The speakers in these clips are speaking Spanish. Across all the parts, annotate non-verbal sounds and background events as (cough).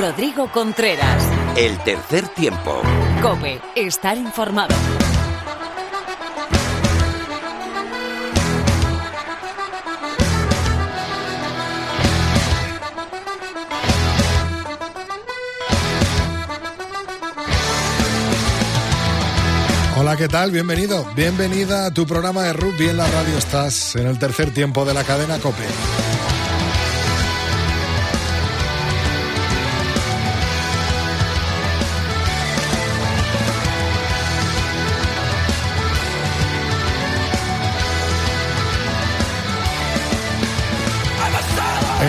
Rodrigo Contreras. El tercer tiempo. Cope, estar informado. Hola, ¿qué tal? Bienvenido, bienvenida a tu programa de rugby en la radio. Estás en el tercer tiempo de la cadena Cope.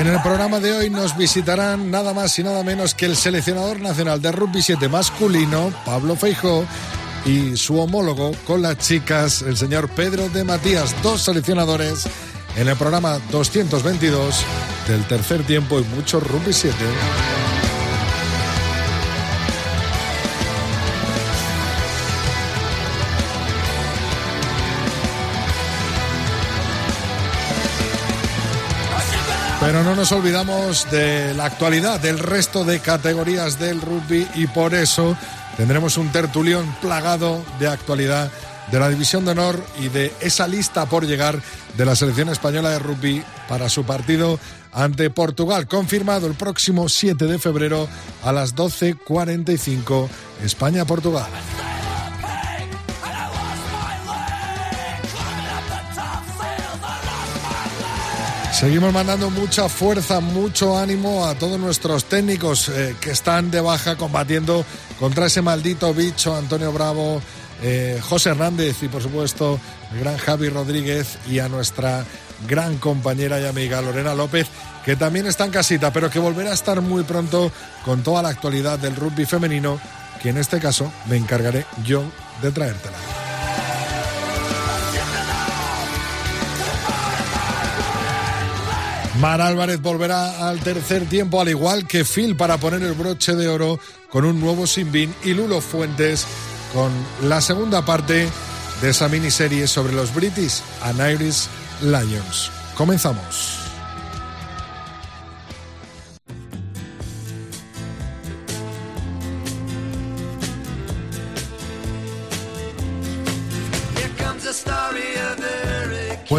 En el programa de hoy nos visitarán nada más y nada menos que el seleccionador nacional de rugby 7 masculino, Pablo Feijó, y su homólogo con las chicas, el señor Pedro de Matías, dos seleccionadores en el programa 222 del tercer tiempo y mucho rugby 7. Pero no nos olvidamos de la actualidad del resto de categorías del rugby y por eso tendremos un tertulión plagado de actualidad de la División de Honor y de esa lista por llegar de la selección española de rugby para su partido ante Portugal, confirmado el próximo 7 de febrero a las 12.45 España-Portugal. Seguimos mandando mucha fuerza, mucho ánimo a todos nuestros técnicos eh, que están de baja combatiendo contra ese maldito bicho Antonio Bravo, eh, José Hernández y por supuesto el gran Javi Rodríguez y a nuestra gran compañera y amiga Lorena López, que también está en casita, pero que volverá a estar muy pronto con toda la actualidad del rugby femenino, que en este caso me encargaré yo de traértela. Mar Álvarez volverá al tercer tiempo, al igual que Phil, para poner el broche de oro con un nuevo Sinbin y Lulo Fuentes con la segunda parte de esa miniserie sobre los British and Irish Lions. Comenzamos.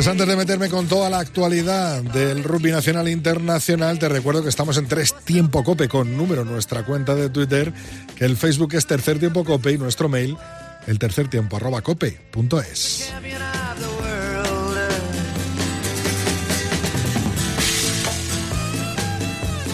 Pues antes de meterme con toda la actualidad del rugby nacional e internacional, te recuerdo que estamos en Tres Tiempo Cope con número nuestra cuenta de Twitter, que el Facebook es Tercer Tiempo Cope y nuestro mail el tercer tiempo arroba cope.es.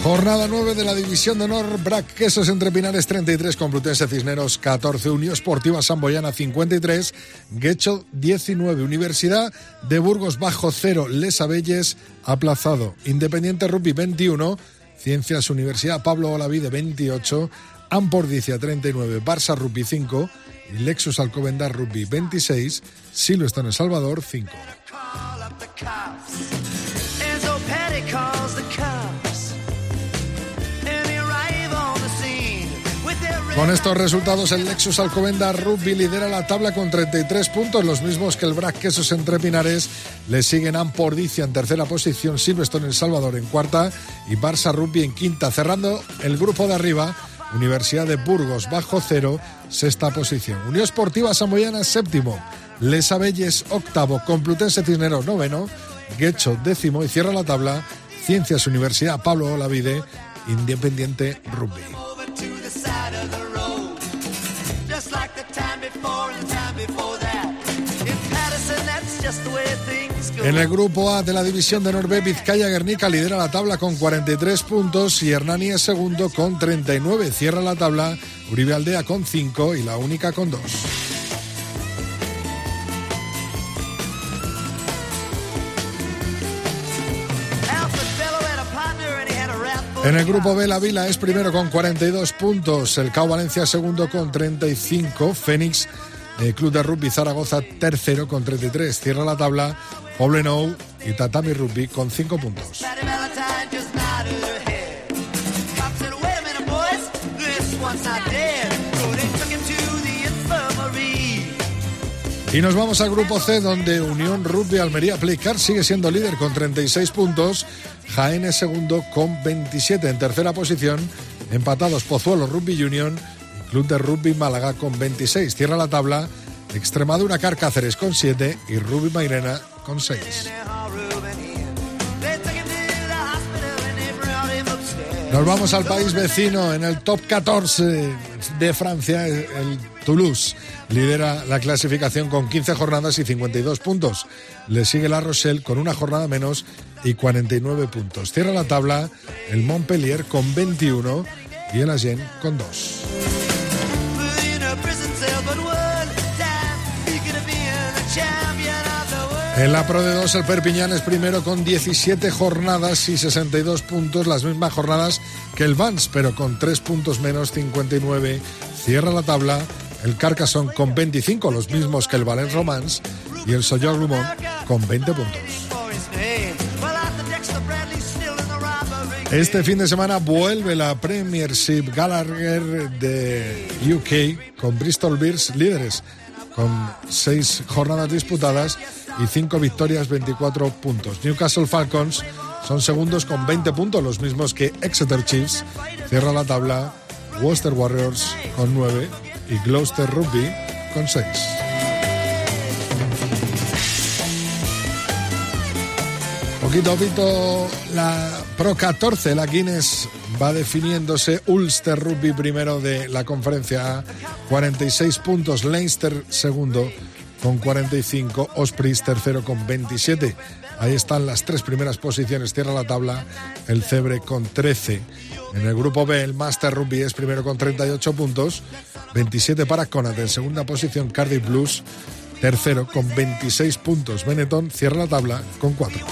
Jornada 9 de la División de Honor, Brac Quesos entre Pinares 33, Complutense Cisneros 14, Unión Esportiva Samboyana 53, Guecho 19, Universidad de Burgos bajo 0, Les Abelles aplazado, Independiente Rugby 21, Ciencias Universidad Pablo Olavide 28, Ampordicia 39, Barça Rugby 5 y Lexus Alcobendar Rugby 26, Silvestre en El Salvador 5. Con estos resultados, el Lexus Alcobendar Rugby lidera la tabla con 33 puntos, los mismos que el Brac Quesos entre Pinares. Le siguen Ampordicia en tercera posición, Silverstone en Salvador en cuarta y Barça Rugby en quinta. Cerrando el grupo de arriba, Universidad de Burgos bajo cero, sexta posición. Unión Esportiva Samoyana séptimo, Les Abelles octavo, Complutense Cisneros noveno, Guecho décimo y cierra la tabla Ciencias Universidad Pablo Olavide, Independiente Rugby. En el grupo A de la división de Norbe, Vizcaya Guernica lidera la tabla con 43 puntos y Hernani es segundo con 39. Cierra la tabla Uribe Aldea con 5 y la única con 2. En el grupo B, la Vila es primero con 42 puntos, el CAO Valencia segundo con 35, Fénix el Club de Rugby Zaragoza tercero con 33. Cierra la tabla Poblenou y Tatami Rugby con 5 puntos. Y nos vamos al grupo C, donde Unión Rugby Almería Playcar sigue siendo líder con 36 puntos. Jaén es segundo con 27. En tercera posición, Empatados Pozuelo Rugby Union y Club de Rugby Málaga con 26. Cierra la tabla Extremadura Carcáceres con 7 y Rugby Mairena con 6. Nos vamos al país vecino en el top 14 de Francia, el Toulouse lidera la clasificación con 15 jornadas y 52 puntos. Le sigue la Rochelle con una jornada menos y 49 puntos. Cierra la tabla el Montpellier con 21 y el Agen con 2. En la Pro de 2 el Perpiñán es primero con 17 jornadas y 62 puntos, las mismas jornadas que el Vans, pero con 3 puntos menos 59. Cierra la tabla el Carcassonne con 25, los mismos que el Valence Romance, y el Soyor Lumont con 20 puntos. Este fin de semana vuelve la Premiership Gallagher de UK con Bristol Bears líderes con 6 jornadas disputadas y 5 victorias, 24 puntos. Newcastle Falcons son segundos con 20 puntos, los mismos que Exeter Chiefs. Cierra la tabla Worcester Warriors con 9 y Gloucester Rugby con 6. Poquito a poquito la Pro 14, la Guinness va definiéndose. Ulster Rugby primero de la conferencia A, 46 puntos. Leinster segundo con 45. Ospreys tercero con 27. Ahí están las tres primeras posiciones. Cierra la tabla el Cebre con 13. En el grupo B, el Master Rugby es primero con 38 puntos. 27 para Conat en segunda posición. Cardiff Blues tercero con 26 puntos. Benetton cierra la tabla con 4.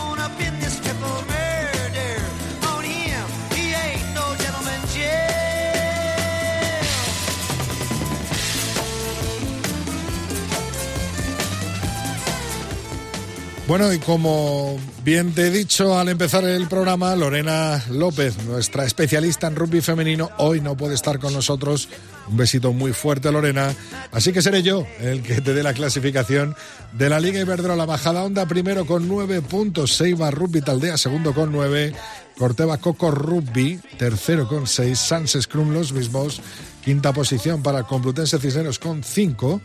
Bueno, y como bien te he dicho al empezar el programa, Lorena López, nuestra especialista en rugby femenino, hoy no puede estar con nosotros. Un besito muy fuerte, Lorena. Así que seré yo el que te dé la clasificación de la Liga Iberdrola. Bajada Onda primero con nueve puntos, Seiba Rugby Taldea segundo con nueve, Corteva Coco Rugby tercero con seis, Sans Scrum los mismos, quinta posición para Complutense Cisneros con cinco.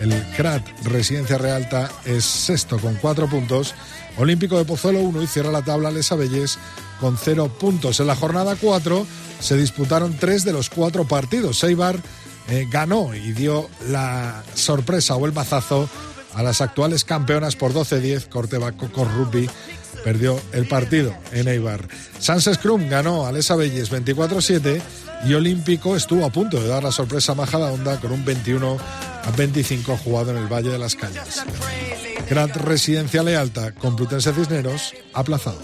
El CRAT Residencia Realta es sexto con cuatro puntos. Olímpico de Pozuelo 1 y cierra la tabla Les Abelles con cero puntos. En la jornada 4 se disputaron tres de los cuatro partidos. Seibar eh, ganó y dio la sorpresa o el mazazo a las actuales campeonas por 12-10. Corteva Coco Rugby perdió el partido en Eibar. Sans Scrum ganó a Les Abelles 24-7 y Olímpico estuvo a punto de dar la sorpresa a Majada Onda con un 21 a 25 jugado en el Valle de las Cañas. Gran Residencia Lealta, Complutense Cisneros, aplazado.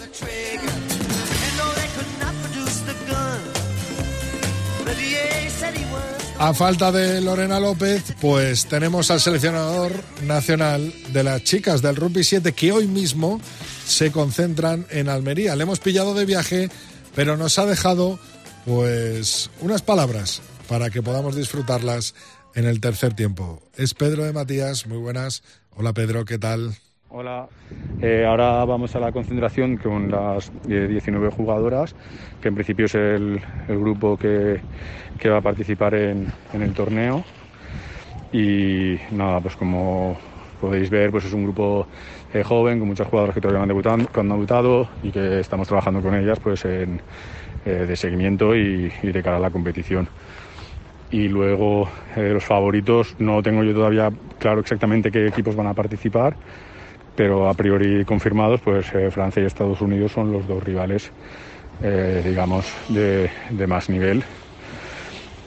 A falta de Lorena López, pues tenemos al seleccionador nacional de las chicas del Rugby 7 que hoy mismo se concentran en Almería. Le hemos pillado de viaje, pero nos ha dejado pues unas palabras para que podamos disfrutarlas en el tercer tiempo. Es Pedro de Matías, muy buenas. Hola Pedro, ¿qué tal? Hola, eh, ahora vamos a la concentración con las 19 jugadoras, que en principio es el, grupo que, va a participar en, el torneo. Y nada, pues como podéis ver, pues es un grupo eh, joven con muchas jugadoras que todavía han debutado, han debutado y que estamos trabajando con ellas pues en, eh, de seguimiento y, de cara a la competición. Y luego eh, los favoritos, no tengo yo todavía claro exactamente qué equipos van a participar, pero a priori confirmados, pues eh, Francia y Estados Unidos son los dos rivales, digamos, de, de, más nivel.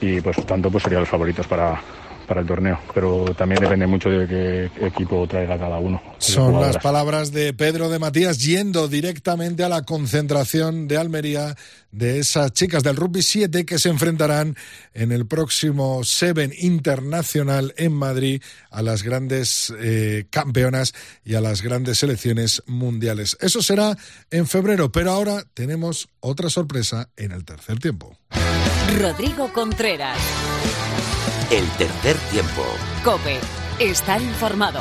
Y pues tanto pues serían los favoritos para, para el torneo, pero también depende mucho de qué equipo traiga cada uno. Son las palabras de Pedro de Matías yendo directamente a la concentración de Almería de esas chicas del Rugby 7 que se enfrentarán en el próximo Seven Internacional en Madrid a las grandes eh, campeonas y a las grandes selecciones mundiales. Eso será en febrero, pero ahora tenemos otra sorpresa en el tercer tiempo. Rodrigo Contreras. El tercer tiempo. Cope. Estar informado.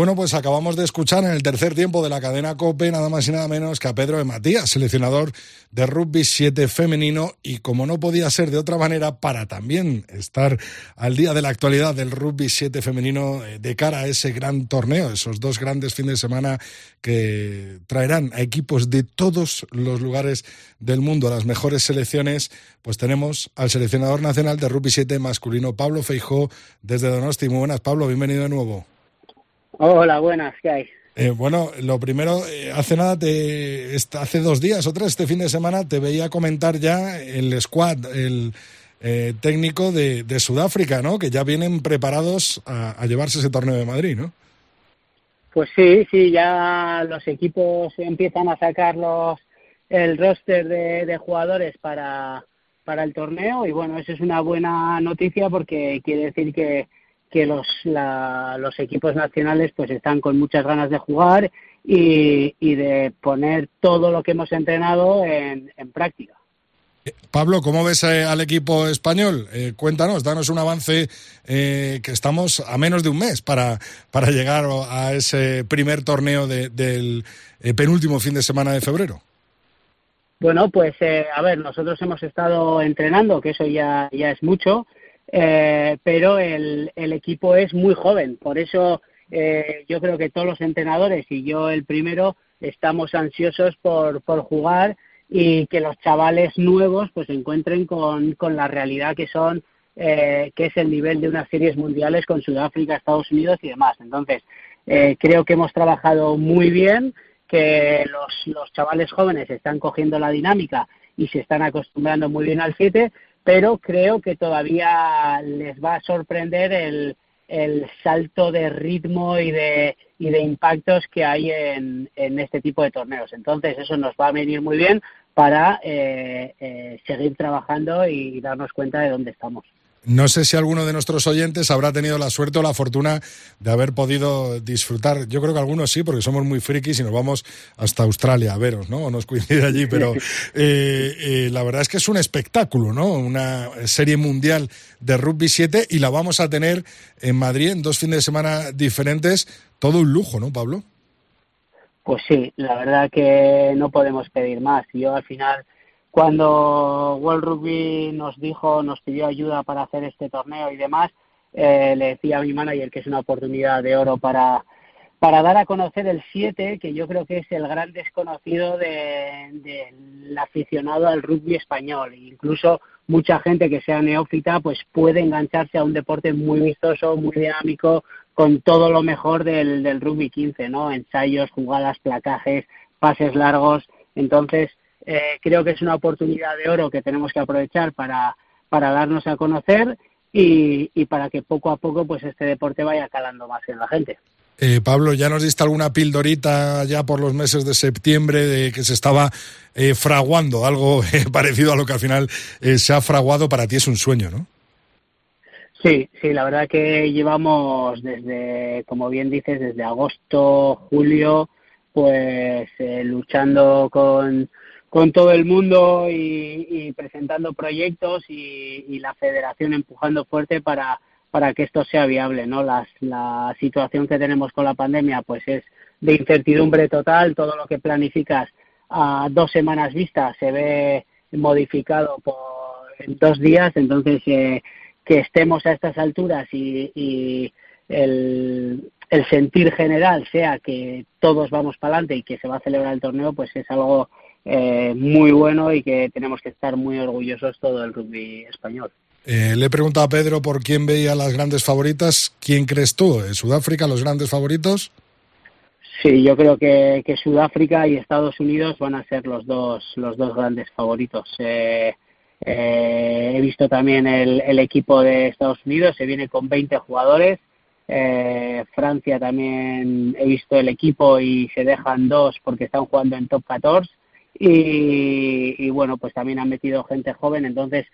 Bueno, pues acabamos de escuchar en el tercer tiempo de la cadena COPE nada más y nada menos que a Pedro de Matías, seleccionador de rugby 7 femenino y como no podía ser de otra manera para también estar al día de la actualidad del rugby 7 femenino eh, de cara a ese gran torneo, esos dos grandes fines de semana que traerán a equipos de todos los lugares del mundo a las mejores selecciones, pues tenemos al seleccionador nacional de rugby 7 masculino Pablo Feijó desde Donosti. Muy buenas, Pablo, bienvenido de nuevo. Hola, buenas, ¿qué hay? Eh, bueno, lo primero, eh, hace nada, te, hace dos días o tres, este fin de semana, te veía comentar ya el squad, el eh, técnico de, Sudáfrica, ¿no? Que ya vienen preparados a, llevarse ese torneo de Madrid, ¿no? Pues sí, sí, ya los equipos empiezan a sacar los, el roster de, de jugadores para, para el torneo y bueno, eso es una buena noticia porque quiere decir que que los, los equipos nacionales pues están con muchas ganas de jugar y, de poner todo lo que hemos entrenado en, práctica. Eh, Pablo, ¿cómo ves eh, al equipo español? Eh, cuéntanos, danos un avance que estamos a menos de un mes para, para llegar a ese primer torneo del penúltimo fin de semana de febrero. Bueno, pues a ver, nosotros hemos estado entrenando, que eso ya, ya es mucho. Eh, pero el, el, equipo es muy joven. Por eso eh, yo creo que todos los entrenadores y yo el primero estamos ansiosos por, por jugar y que los chavales nuevos pues se encuentren con, con la realidad que son eh, que es el nivel de unas series mundiales con Sudáfrica, Estados Unidos y demás. Entonces eh, creo que hemos trabajado muy bien, que los, los chavales jóvenes están cogiendo la dinámica y se están acostumbrando muy bien al 7 pero creo que todavía les va a sorprender el, el salto de ritmo y de, y de impactos que hay en, en, este tipo de torneos. Entonces, eso nos va a venir muy bien para eh, eh, seguir trabajando y darnos cuenta de dónde estamos. No sé si alguno de nuestros oyentes habrá tenido la suerte o la fortuna de haber podido disfrutar. Yo creo que algunos sí, porque somos muy frikis y nos vamos hasta Australia a veros, ¿no? O nos coincide allí, pero (laughs) eh, eh, la verdad es que es un espectáculo, ¿no? Una serie mundial de rugby 7 y la vamos a tener en Madrid en dos fines de semana diferentes. Todo un lujo, ¿no, Pablo? Pues sí, la verdad que no podemos pedir más. Yo al final cuando World Rugby nos dijo, nos pidió ayuda para hacer este torneo y demás, eh, le decía a mi manager que es una oportunidad de oro para, para dar a conocer el 7, que yo creo que es el gran desconocido del de, aficionado al rugby español. Incluso mucha gente que sea neófita pues puede engancharse a un deporte muy vistoso, muy dinámico, con todo lo mejor del, del rugby 15, ¿no? Ensayos, jugadas, placajes, pases largos. Entonces, eh, creo que es una oportunidad de oro que tenemos que aprovechar para, para darnos a conocer y, y, para que poco a poco pues este deporte vaya calando más en la gente. Eh, Pablo, ya nos diste alguna pildorita ya por los meses de septiembre de que se estaba eh, fraguando, algo (laughs) parecido a lo que al final se ha fraguado, para ti es un sueño, ¿no? Sí, sí, la verdad que llevamos desde, como bien dices, desde agosto, julio, pues luchando con, con todo el mundo y, presentando proyectos y, la federación empujando fuerte para, para que esto sea viable, ¿no? la situación que tenemos con la pandemia pues es de incertidumbre total, todo lo que planificas a dos semanas vista se ve modificado por en dos días, entonces eh, que estemos a estas alturas y, el, el sentir general sea que todos vamos para adelante y que se va a celebrar el torneo, pues es algo eh, muy bueno y que tenemos que estar muy orgullosos todo el rugby español. Eh, le he preguntado a Pedro por quién veía las grandes favoritas. ¿Quién crees tú? ¿En Sudáfrica los grandes favoritos? Sí, yo creo que, Sudáfrica y Estados Unidos van a ser los dos, los dos grandes favoritos. Eh, he visto también el, el, equipo de Estados Unidos, se viene con 20 jugadores. Francia también he visto el equipo y se dejan dos porque están jugando en top 14 y, bueno, pues también han metido gente joven, entonces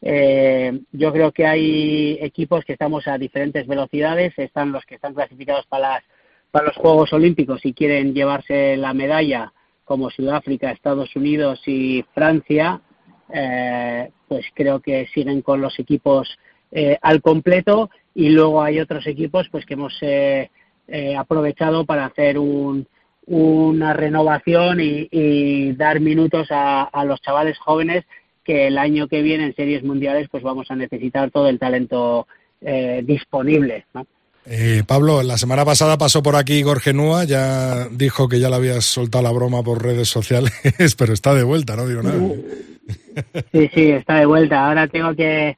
eh, yo creo que hay equipos que estamos a diferentes velocidades, están los que están clasificados para, para los Juegos Olímpicos y quieren llevarse la medalla, como Sudáfrica, Estados Unidos y Francia, eh, pues creo que siguen con los equipos eh, al completo. Y luego hay otros equipos pues que hemos aprovechado para hacer un, una renovación y, dar minutos a, los chavales jóvenes que el año que viene en series mundiales pues vamos a necesitar todo el talento disponible. ¿no? Eh, Pablo, la semana pasada pasó por aquí Igor Genúa, ya dijo que ya le habías soltado la broma por redes sociales, (laughs) pero está de vuelta, no digo nada. Sí, sí, está de vuelta. Ahora tengo que,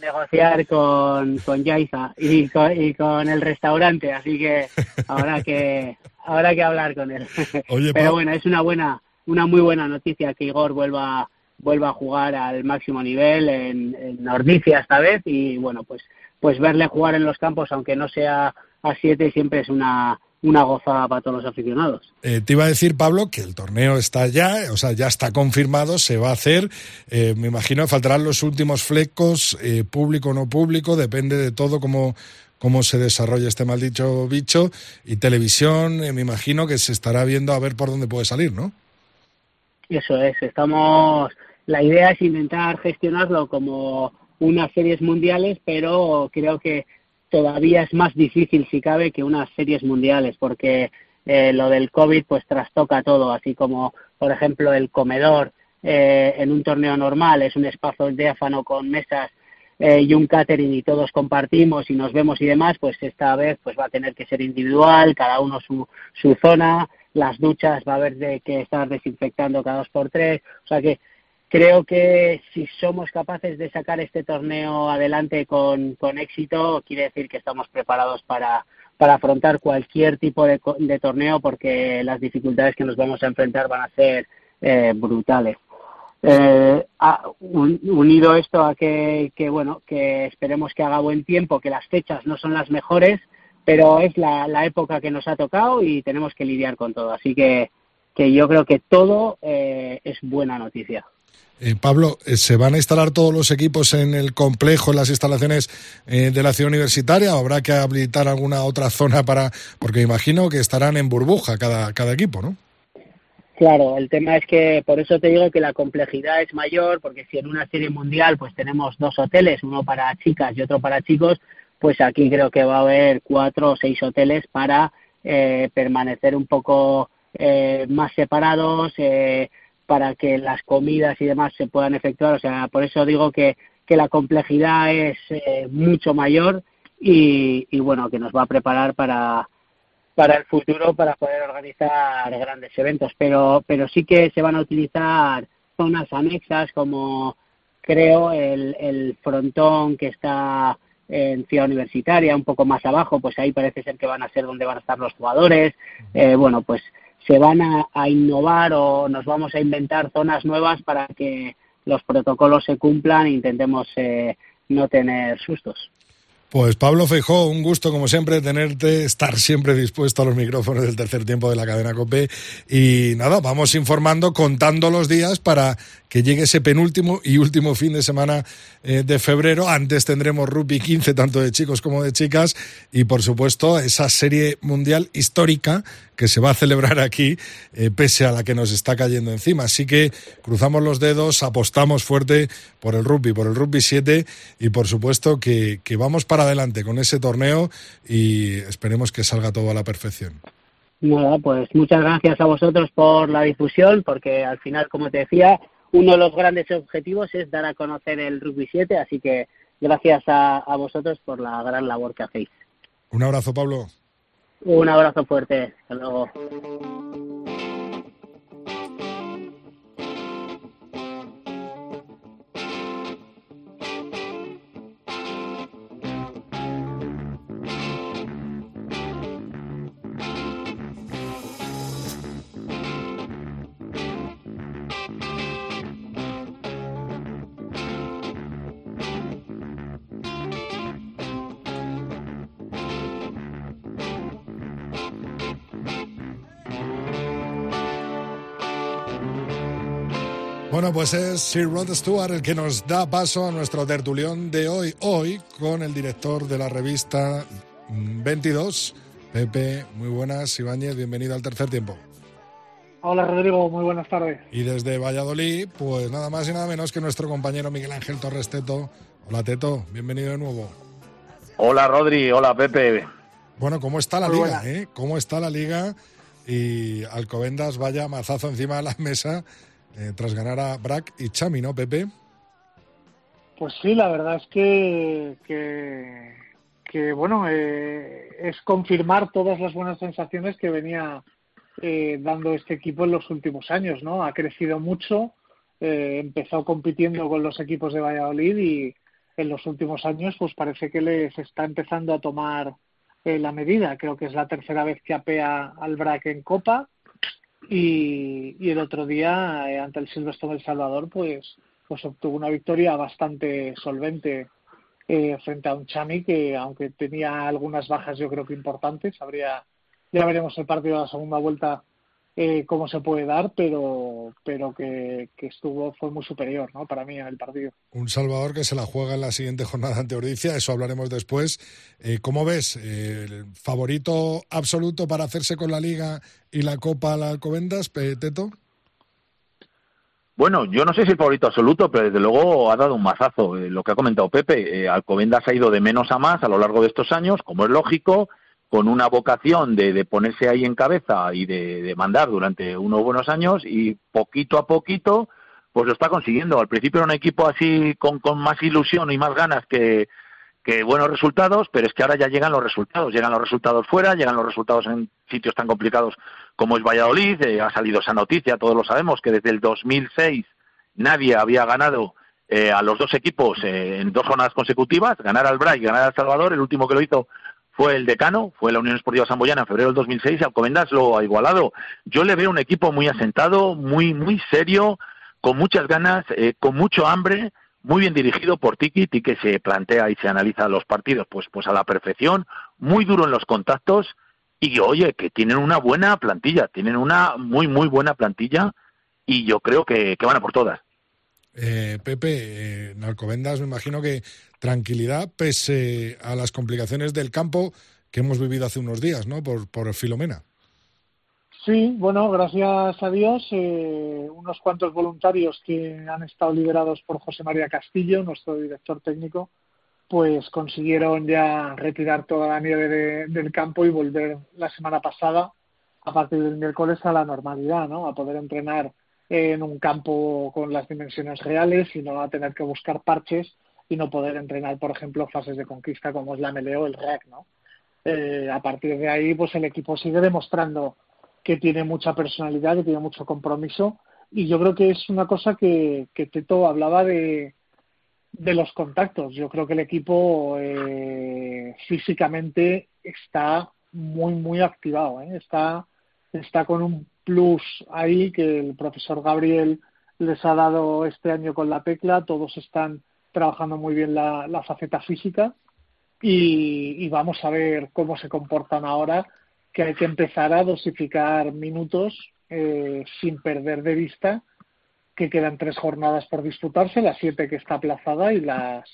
negociar con, con Yaiza y con, el restaurante, así que ahora que ahora que hablar con él. (laughs) (laughs) pero bueno, es una buena, una muy buena noticia que Igor vuelva vuelva a jugar al máximo nivel en, en Nordicia esta vez y bueno, pues pues verle jugar en los campos, aunque no sea a siete, siempre es una, una gozada para todos los aficionados. Eh, te iba a decir, Pablo, que el torneo está ya, o sea, ya está confirmado, se va a hacer. Eh, me imagino que faltarán los últimos flecos, eh, público o no público, depende de todo cómo, cómo se desarrolla este maldito bicho. Y televisión, me imagino que se estará viendo a ver por dónde puede salir, ¿no? Eso es, estamos. La idea es intentar gestionarlo como unas series mundiales, pero creo que todavía es más difícil, si cabe, que unas series mundiales, porque eh, lo del COVID pues trastoca todo, así como, por ejemplo, el comedor eh, en un torneo normal es un espacio diáfano con mesas eh, y un catering y todos compartimos y nos vemos y demás, pues esta vez pues va a tener que ser individual, cada uno su, su zona, las duchas va a haber de que estar desinfectando cada dos por tres, o sea que creo que si somos capaces de sacar este torneo adelante con, éxito, quiere decir que estamos preparados para, para afrontar cualquier tipo de, torneo porque las dificultades que nos vamos a enfrentar van a ser eh, brutales. Eh, unido esto a que, bueno que esperemos que haga buen tiempo que las fechas no son las mejores pero es la, la época que nos ha tocado y tenemos que lidiar con todo. Así que, que yo creo que todo eh, es buena noticia. Eh, Pablo, eh, ¿se van a instalar todos los equipos en el complejo, en las instalaciones eh, de la ciudad universitaria o habrá que habilitar alguna otra zona para, porque imagino que estarán en burbuja cada, cada equipo, ¿no? Claro, el tema es que por eso te digo que la complejidad es mayor, porque si en una serie mundial pues tenemos dos hoteles, uno para chicas y otro para chicos, pues aquí creo que va a haber cuatro o seis hoteles para permanecer un poco más separados, eh, para que las comidas y demás se puedan efectuar. O sea, por eso digo que, que la complejidad es eh, mucho mayor y, y, bueno, que nos va a preparar para, para el futuro para poder organizar grandes eventos. Pero, pero sí que se van a utilizar zonas anexas como creo el, el frontón que está en Ciudad Universitaria, un poco más abajo, pues ahí parece ser que van a ser donde van a estar los jugadores. Eh, bueno, pues se van a, innovar o nos vamos a inventar zonas nuevas para que los protocolos se cumplan e intentemos eh, no tener sustos. Pues Pablo Feijó, un gusto como siempre tenerte, estar siempre dispuesto a los micrófonos del tercer tiempo de la cadena COPE. Y nada, vamos informando, contando los días para que llegue ese penúltimo y último fin de semana eh, de febrero. Antes tendremos rugby 15, tanto de chicos como de chicas. Y por supuesto, esa serie mundial histórica que se va a celebrar aquí, eh, pese a la que nos está cayendo encima. Así que cruzamos los dedos, apostamos fuerte por el rugby, por el rugby 7 y por supuesto que, que vamos para adelante con ese torneo y esperemos que salga todo a la perfección. Nada, pues muchas gracias a vosotros por la difusión, porque al final, como te decía, uno de los grandes objetivos es dar a conocer el Rugby 7, así que gracias a, a vosotros por la gran labor que hacéis. Un abrazo, Pablo. Un abrazo fuerte. Hasta luego. Bueno, pues es Sir Rod Stewart el que nos da paso a nuestro tertulión de hoy. Hoy con el director de la revista 22, Pepe. Muy buenas, Ibáñez, bienvenido al tercer tiempo. Hola Rodrigo, muy buenas tardes. Y desde Valladolid, pues nada más y nada menos que nuestro compañero Miguel Ángel Torres Teto. Hola Teto, bienvenido de nuevo. Hola Rodri, hola Pepe. Bueno, ¿cómo está la liga? Eh? ¿Cómo está la liga? Y Alcobendas vaya mazazo encima de la mesa eh, tras ganar a Brack y Chami, ¿no, Pepe? Pues sí, la verdad es que, que, bueno, eh, es confirmar todas las buenas sensaciones que venía eh, dando este equipo en los últimos años, ¿no? Ha crecido mucho, empezó compitiendo con los equipos de Valladolid y en los últimos años pues parece que les está empezando a tomar la medida. Creo que es la tercera vez que apea al BRAC en Copa y, y el otro día, eh, ante el Silvestre del Salvador, pues, pues obtuvo una victoria bastante solvente eh, frente a un Chami que, aunque tenía algunas bajas, yo creo que importantes, habría, ya veremos el partido de la segunda vuelta eh, cómo se puede dar, pero, pero que, estuvo fue muy superior ¿no? para mí en el partido. Un Salvador que se la juega en la siguiente jornada ante Ordicia, eso hablaremos después. Eh, ¿Cómo ves? Eh, ¿El favorito absoluto para hacerse con la Liga y la Copa la Alcobendas, Teto? Bueno, yo no sé si el favorito absoluto, pero desde luego ha dado un mazazo. Eh, lo que ha comentado Pepe, Alcobendas ha ido de menos a más a lo largo de estos años, como es lógico, con una vocación de, ponerse ahí en cabeza y de, mandar durante unos buenos años y poquito a poquito pues lo está consiguiendo. Al principio era un equipo así con, más ilusión y más ganas que, buenos resultados, pero es que ahora ya llegan los resultados, llegan los resultados fuera, llegan los resultados en sitios tan complicados como es Valladolid, eh, ha salido esa noticia, todos lo sabemos, que desde el 2006 nadie había ganado eh, a los dos equipos eh, en dos jornadas consecutivas, ganar al Bray ganar al Salvador, el último que lo hizo fue el decano, fue la Unión Esportiva Samboyana en febrero del 2006 y Alcobendas lo ha igualado. Yo le veo un equipo muy asentado, muy muy serio, con muchas ganas, eh, con mucho hambre, muy bien dirigido por Tiki, Tiki se plantea y se analiza los partidos pues pues a la perfección, muy duro en los contactos y oye, que tienen una buena plantilla, tienen una muy muy buena plantilla y yo creo que, van a por todas. Eh, Pepe, eh, en Alcobendas me imagino que tranquilidad pese a las complicaciones del campo que hemos vivido hace unos días, ¿no? Por, por Filomena. Sí, bueno, gracias a Dios, eh, unos cuantos voluntarios que han estado liderados por José María Castillo, nuestro director técnico, pues consiguieron ya retirar toda la nieve del campo y volver la semana pasada, a partir del miércoles, a la normalidad, ¿no? A poder entrenar en un campo con las dimensiones reales y no a tener que buscar parches y no poder entrenar, por ejemplo, fases de conquista como es la MLE o el REC, ¿no? Eh, a partir de ahí, pues el equipo sigue demostrando que tiene mucha personalidad, que tiene mucho compromiso y yo creo que es una cosa que, que Teto hablaba de, de los contactos. Yo creo que el equipo eh, físicamente está muy, muy activado, ¿eh? está, está con un plus ahí que el profesor Gabriel les ha dado este año con la tecla. Todos están trabajando muy bien la, faceta física y, vamos a ver cómo se comportan ahora, que hay que empezar a dosificar minutos eh, sin perder de vista que quedan tres jornadas por disputarse, la siete que está aplazada y las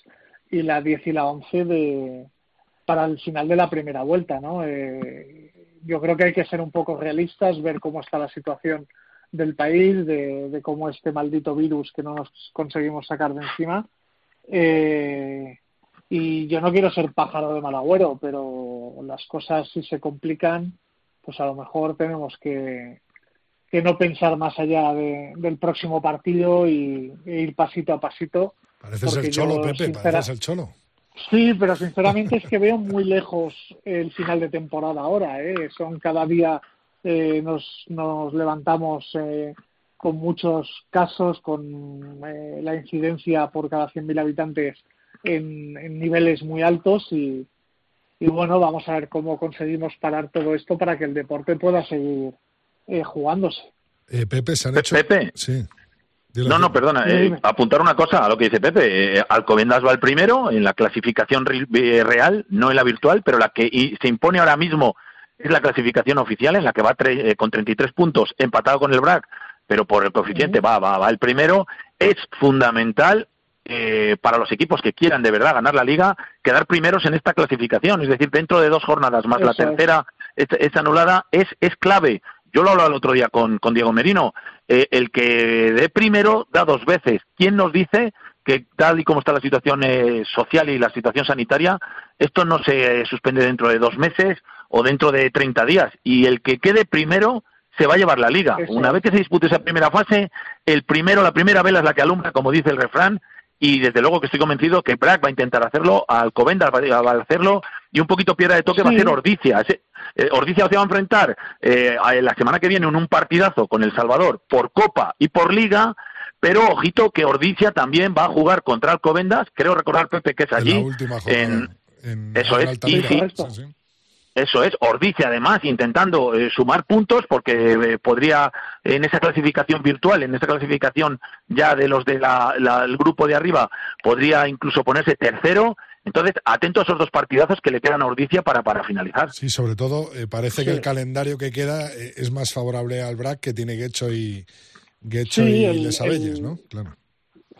y la diez y la once de para el final de la primera vuelta, ¿no? Eh, yo creo que hay que ser un poco realistas, ver cómo está la situación del país, de, cómo este maldito virus que no nos conseguimos sacar de encima. Eh, y yo no quiero ser pájaro de mal agüero, pero las cosas si se complican, pues a lo mejor tenemos que, que no pensar más allá del próximo partido y, e ir pasito a pasito. Pareces el cholo, Pepe, pareces el cholo. Sí, pero sinceramente es que veo muy lejos el final de temporada ahora. ¿eh? Son cada día eh, nos, nos levantamos eh, con muchos casos, con eh, la incidencia por cada 100.000 habitantes en, en, niveles muy altos y, y bueno, vamos a ver cómo conseguimos parar todo esto para que el deporte pueda seguir eh, jugándose. Pepe, se han hecho... Pepe. Sí. No, no, perdona. Eh, apuntar una cosa a lo que dice Pepe. Eh, Alcobendas va el primero en la clasificación eh, real, no en la virtual, pero la que se impone ahora mismo es la clasificación oficial en la que va con 33 puntos, empatado con el BRAC, pero por el coeficiente va, va, va el primero. Es fundamental para los equipos que quieran de verdad ganar la liga, quedar primeros en esta clasificación. Es decir, dentro de dos jornadas más la tercera es, anulada, es, es clave. Yo lo hablaba el otro día con, con Diego Merino. Eh, el que dé primero da dos veces. ¿Quién nos dice que tal y como está la situación eh, social y la situación sanitaria, esto no se suspende dentro de dos meses o dentro de 30 días. Y el que quede primero se va a llevar la liga. Una vez que se dispute esa primera fase, el primero, la primera vela es la que alumbra, como dice el refrán, y desde luego que estoy convencido que Brack va a intentar hacerlo, Alcobendas va a hacerlo, y un poquito piedra de toque va a ser Ordicia. Eh, Ordicia se va a enfrentar eh, la semana que viene en un partidazo con El Salvador por Copa y por Liga, pero ojito que Ordicia también va a jugar contra Alcobendas, creo recordar Pepe que es allí. En eso es, y eso es, Ordicia además intentando eh, sumar puntos porque eh, podría en esa clasificación virtual, en esa clasificación ya de los del grupo de arriba, podría incluso ponerse tercero. Entonces, atento a esos dos partidazos que le quedan a Ordicia para, para finalizar. Sí, sobre todo, eh, parece que el calendario que queda es más favorable al BRAC que tiene Guecho y, Guecho y Lesabelles, ¿no? Claro.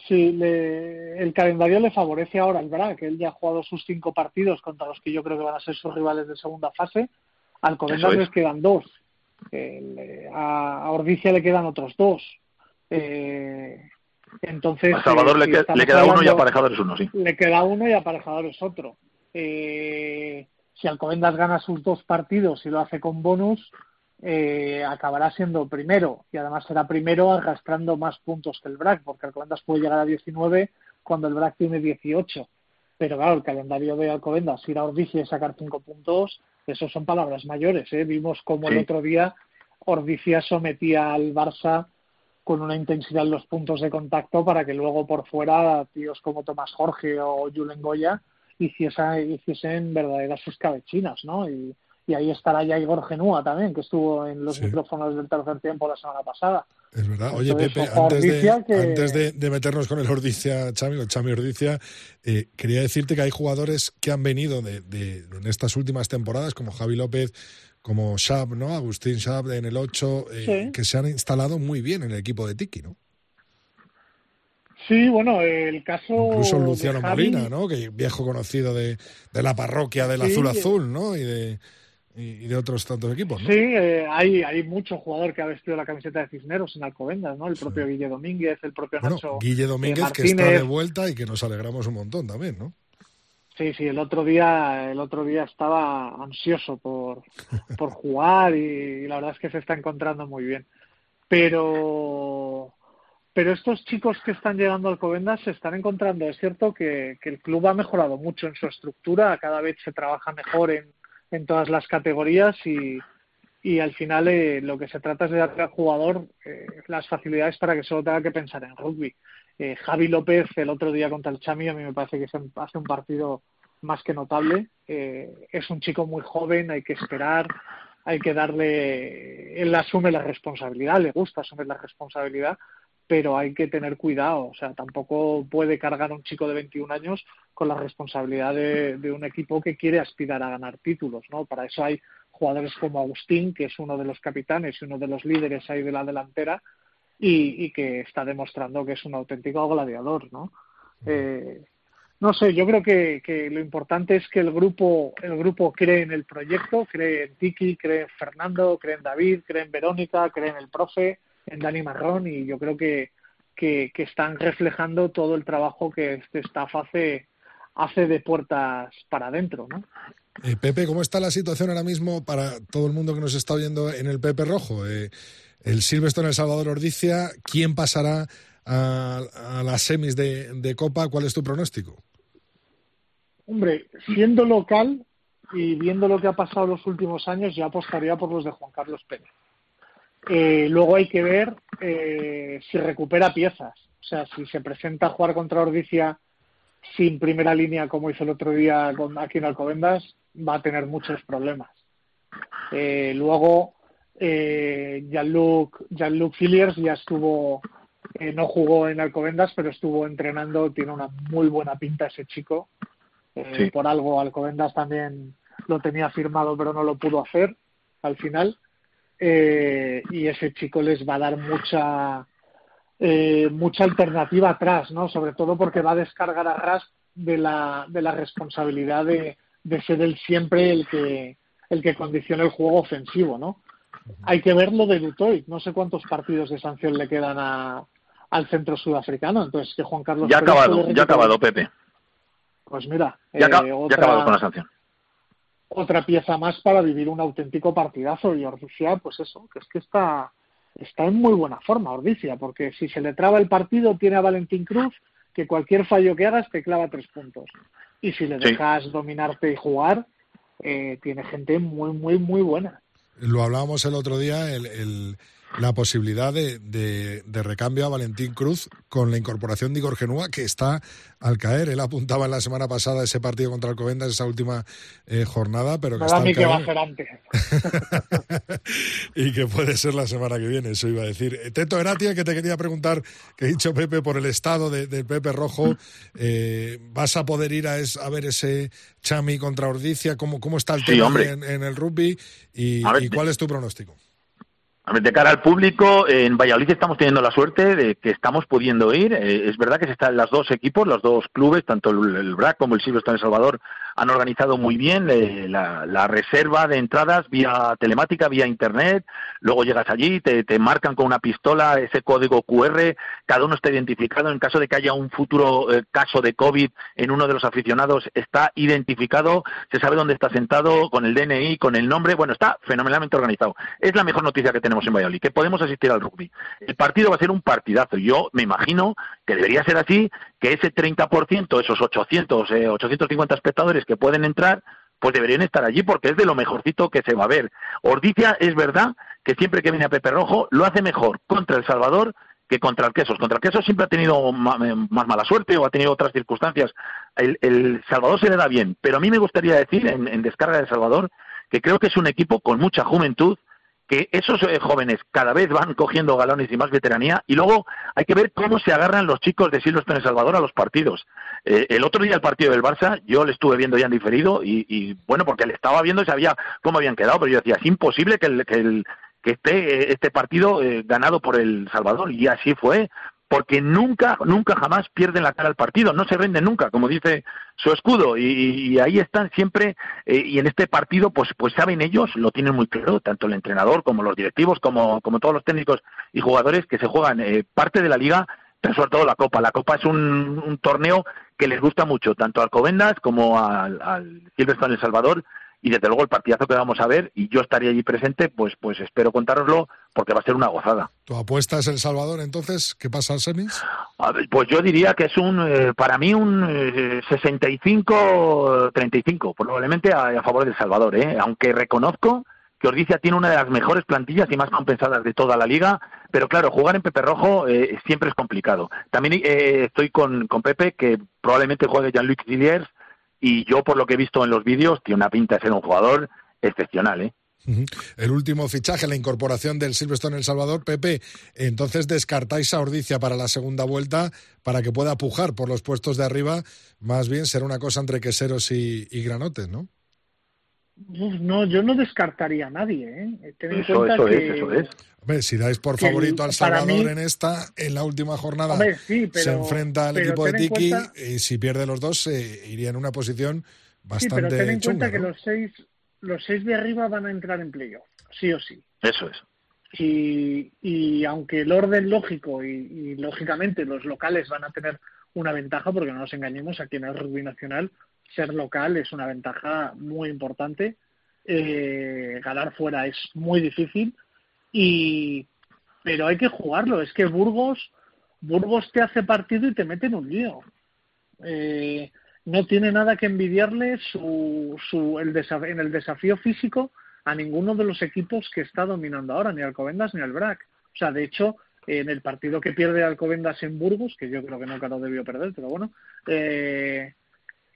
Sí, el calendario le favorece ahora al BRAC. Él ya ha jugado sus cinco partidos contra los que yo creo que van a ser sus rivales de segunda fase. Al Covendas les quedan dos. a, Ordicia le quedan otros dos. Eh, entonces. A Salvador le, queda uno y Aparejadores uno, sí. Le queda uno y Aparejadores otro. Eh, si Alcobendas gana sus dos partidos y lo hace con bonus, eh, acabará siendo primero y además será primero arrastrando más puntos que el BRAC, porque Alcobendas puede llegar a 19 cuando el BRAC tiene 18. Pero claro, el calendario de Alcobendas, ir a Ordicia y sacar cinco puntos, eso son palabras mayores. ¿eh? Vimos como el otro día Ordicia sometía al Barça con una intensidad en los puntos de contacto para que luego por fuera tíos como Tomás Jorge o Julen Goya hiciesen, hiciesen verdaderas escabechinas, ¿no? Y, y ahí estará ya Igor Genúa también, que estuvo en los micrófonos del tercer tiempo la semana pasada. Es verdad. Oye, Pepe, antes, de, antes de, meternos con el Ordicia Chami, o Chami Ordicia, eh, quería decirte que hay jugadores que han venido de, en estas últimas temporadas, como Javi López, como Shab, ¿no? Agustín Shab en el 8, eh, que se han instalado muy bien en el equipo de Tiki, ¿no? Sí, bueno, el caso. Incluso Luciano Molina, ¿no? Que viejo conocido de, la parroquia del Azul Azul, ¿no? Y de y, de otros tantos equipos, ¿no? Sí, eh, hay, hay mucho jugador que ha vestido la camiseta de Cisneros en Alcobendas, ¿no? El propio Guille Domínguez, el propio bueno, Nacho Guille Domínguez que está de vuelta y que nos alegramos un montón también, ¿no? Sí, sí, el otro día, el otro día estaba ansioso por, por jugar y, la verdad es que se está encontrando muy bien. Pero, pero estos chicos que están llegando al Alcobendas se están encontrando. Es cierto que, que el club ha mejorado mucho en su estructura, cada vez se trabaja mejor en, en todas las categorías y, y al final eh, lo que se trata es de darle al jugador eh, las facilidades para que solo tenga que pensar en rugby. Eh, Javi López el otro día contra el Chami a mí me parece que hace un partido más que notable. es un chico muy joven, hay que esperar, hay que darle, él asume la responsabilidad, le gusta asumir la responsabilidad, pero hay que tener cuidado. O sea, tampoco puede cargar un chico de 21 años con la responsabilidad de, un equipo que quiere aspirar a ganar títulos, ¿no? Para eso hay jugadores como Agustín, que es uno de los capitanes y uno de los líderes ahí de la delantera y, que está demostrando que es un auténtico gladiador, ¿no? Eh, no sé, yo creo que, que, lo importante es que el grupo, el grupo cree en el proyecto, cree en Tiki, cree en Fernando, cree en David, cree en Verónica, cree en el profe, en Dani Marrón y yo creo que, que, están reflejando todo el trabajo que este staff hace, hace de puertas para adentro, ¿no? Eh, Pepe, ¿cómo está la situación ahora mismo para todo el mundo que nos está oyendo en el Pepe Rojo? Eh, el Silvestre El Salvador Ordicia, ¿quién pasará a, a las semis de, de, Copa? ¿Cuál es tu pronóstico? Hombre, siendo local y viendo lo que ha pasado los últimos años, yo apostaría por los de Juan Carlos Pérez. Eh, luego hay que ver eh, si recupera piezas. O sea, si se presenta a jugar contra Ordicia sin primera línea, como hizo el otro día con, aquí en Alcobendas, va a tener muchos problemas. Eh, luego, eh, Jean-Luc Jean Filliers ya estuvo, eh, no jugó en Alcobendas, pero estuvo entrenando, tiene una muy buena pinta ese chico. Eh, por algo Alcobendas también lo tenía firmado, pero no lo pudo hacer al final eh, y ese chico les va a dar mucha eh, mucha alternativa atrás, ¿no? Sobre todo porque va a descargar a Ras de la, de la responsabilidad de, de ser él siempre el que el que condiciona el juego ofensivo, ¿no? Hay que ver lo de Dutoy. No sé cuántos partidos de sanción le quedan a, al centro sudafricano. Entonces, que Juan Carlos. Ya ha acabado, ya ha acabado, Pepe. Pues mira. Ya, ha eh, acabado con la sanción otra pieza más para vivir un auténtico partidazo. Y Ordicia, pues eso, que es que está, está en muy buena forma, Ordicia, porque si se le traba el partido, tiene a Valentín Cruz, que cualquier fallo que hagas te clava tres puntos. Y si le dejas dominarte y jugar, eh, tiene gente muy, muy, muy buena. Lo hablábamos el otro día, el la posibilidad de, de, recambio a Valentín Cruz con la incorporación de Igor Genúa, que está al caer. Él apuntaba en la semana pasada ese partido contra Alcobendas, esa última eh, jornada, pero que está al caer. que antes. (laughs) y que puede ser la semana que viene, eso iba a decir. Eh, Teto Eratia, que te quería preguntar, que he dicho Pepe por el estado del Pepe Rojo, (laughs) eh, ¿vas a poder ir a, a, ver ese Chami contra Ordicia? ¿Cómo, cómo está el tema en, el rugby? ¿Y cuál es tu pronóstico? De cara al público, en Valladolid estamos teniendo la suerte de que estamos pudiendo ir. Eh, es verdad que se están los dos equipos, los dos clubes, tanto el, BRAC como el Silvestre en El Salvador, han organizado muy bien eh, la, reserva de entradas vía telemática, vía internet. Luego llegas allí, te, marcan con una pistola ese código QR, cada uno está identificado. En caso de que haya un futuro eh, caso de COVID en uno de los aficionados, está identificado, se sabe dónde está sentado, con el DNI, con el nombre. Bueno, está fenomenalmente organizado. Es la mejor noticia que tenemos en Valladolid, que podemos asistir al rugby. El partido va a ser un partidazo. Yo me imagino que debería ser así, que ese 30%, esos 800, 850 eh, espectadores que pueden entrar, pues deberían estar allí porque es de lo mejorcito que se va a ver. Ordicia es verdad que siempre que viene a Pepe Rojo lo hace mejor contra El Salvador que contra el Quesos. Contra el Quesos siempre ha tenido eh, más mala suerte o ha tenido otras circunstancias. El, Salvador se le da bien, pero a mí me gustaría decir en, en descarga de Salvador que creo que es un equipo con mucha juventud, que esos eh, jóvenes cada vez van cogiendo galones y más veteranía y luego hay que ver cómo se agarran los chicos de Silvestre en El Salvador a los partidos. Eh, el otro día el partido del Barça yo le estuve viendo ya en diferido y, bueno, porque le estaba viendo y sabía cómo habían quedado, pero yo decía, es imposible que, el, que, el, que esté eh, este partido ganado por El Salvador y así fue porque nunca, nunca jamás pierden la cara al partido, no se renden nunca, como dice su escudo, y, ahí están siempre, eh, y en este partido, pues, pues saben ellos, lo tienen muy claro, tanto el entrenador como los directivos, como, como todos los técnicos y jugadores que se juegan eh, parte de la liga, pero sobre todo la Copa. La Copa es un, torneo que les gusta mucho, tanto al Covendas como al, al Silverstone El Salvador, y desde luego el partidazo que vamos a ver y yo estaría allí presente, pues pues espero contároslo porque va a ser una gozada. ¿Tu apuesta es El Salvador entonces? ¿Qué pasa al semis? pues yo diría que es un, eh, para mí un 65-35, eh, probablemente a, favor del Salvador, ¿eh? aunque reconozco que Ordicia tiene una de las mejores plantillas y más compensadas de toda la liga, pero claro, jugar en Pepe Rojo eh, siempre es complicado. También estoy con, con Pepe, que probablemente juegue Jean-Luc Villiers, y yo por lo que he visto en los vídeos tiene una pinta de ser un jugador excepcional, ¿eh? El último fichaje, la incorporación del Silverstone en El Salvador, Pepe, entonces descartáis a Ordicia para la segunda vuelta para que pueda pujar por los puestos de arriba, más bien será una cosa entre queseros y, y granotes, ¿no? No, yo no descartaría a nadie. ¿eh? eso, eso es, eso es. Hombre, si dais por favorito al Salvador en esta, en la última jornada se enfrenta al equipo de Tiki y si pierde los dos se iría en una posición bastante sí, pero ten en cuenta que los seis, los seis de arriba van a entrar en playoff, sí o sí. Eso es. Y, y aunque el orden lógico y, y, lógicamente los locales van a tener una ventaja, porque no nos engañemos, aquí en el rugby nacional ser local es una ventaja muy importante. Eh, ganar fuera es muy difícil y pero hay que jugarlo. Es que Burgos Burgos te hace partido y te mete en un lío. Eh, no tiene nada que envidiarle su, su, el en el desafío físico a ninguno de los equipos que está dominando ahora, ni Alcobendas ni al BRAC. O sea, de hecho, en el partido que pierde Alcobendas en Burgos, que yo creo que nunca lo debió perder, pero bueno, eh,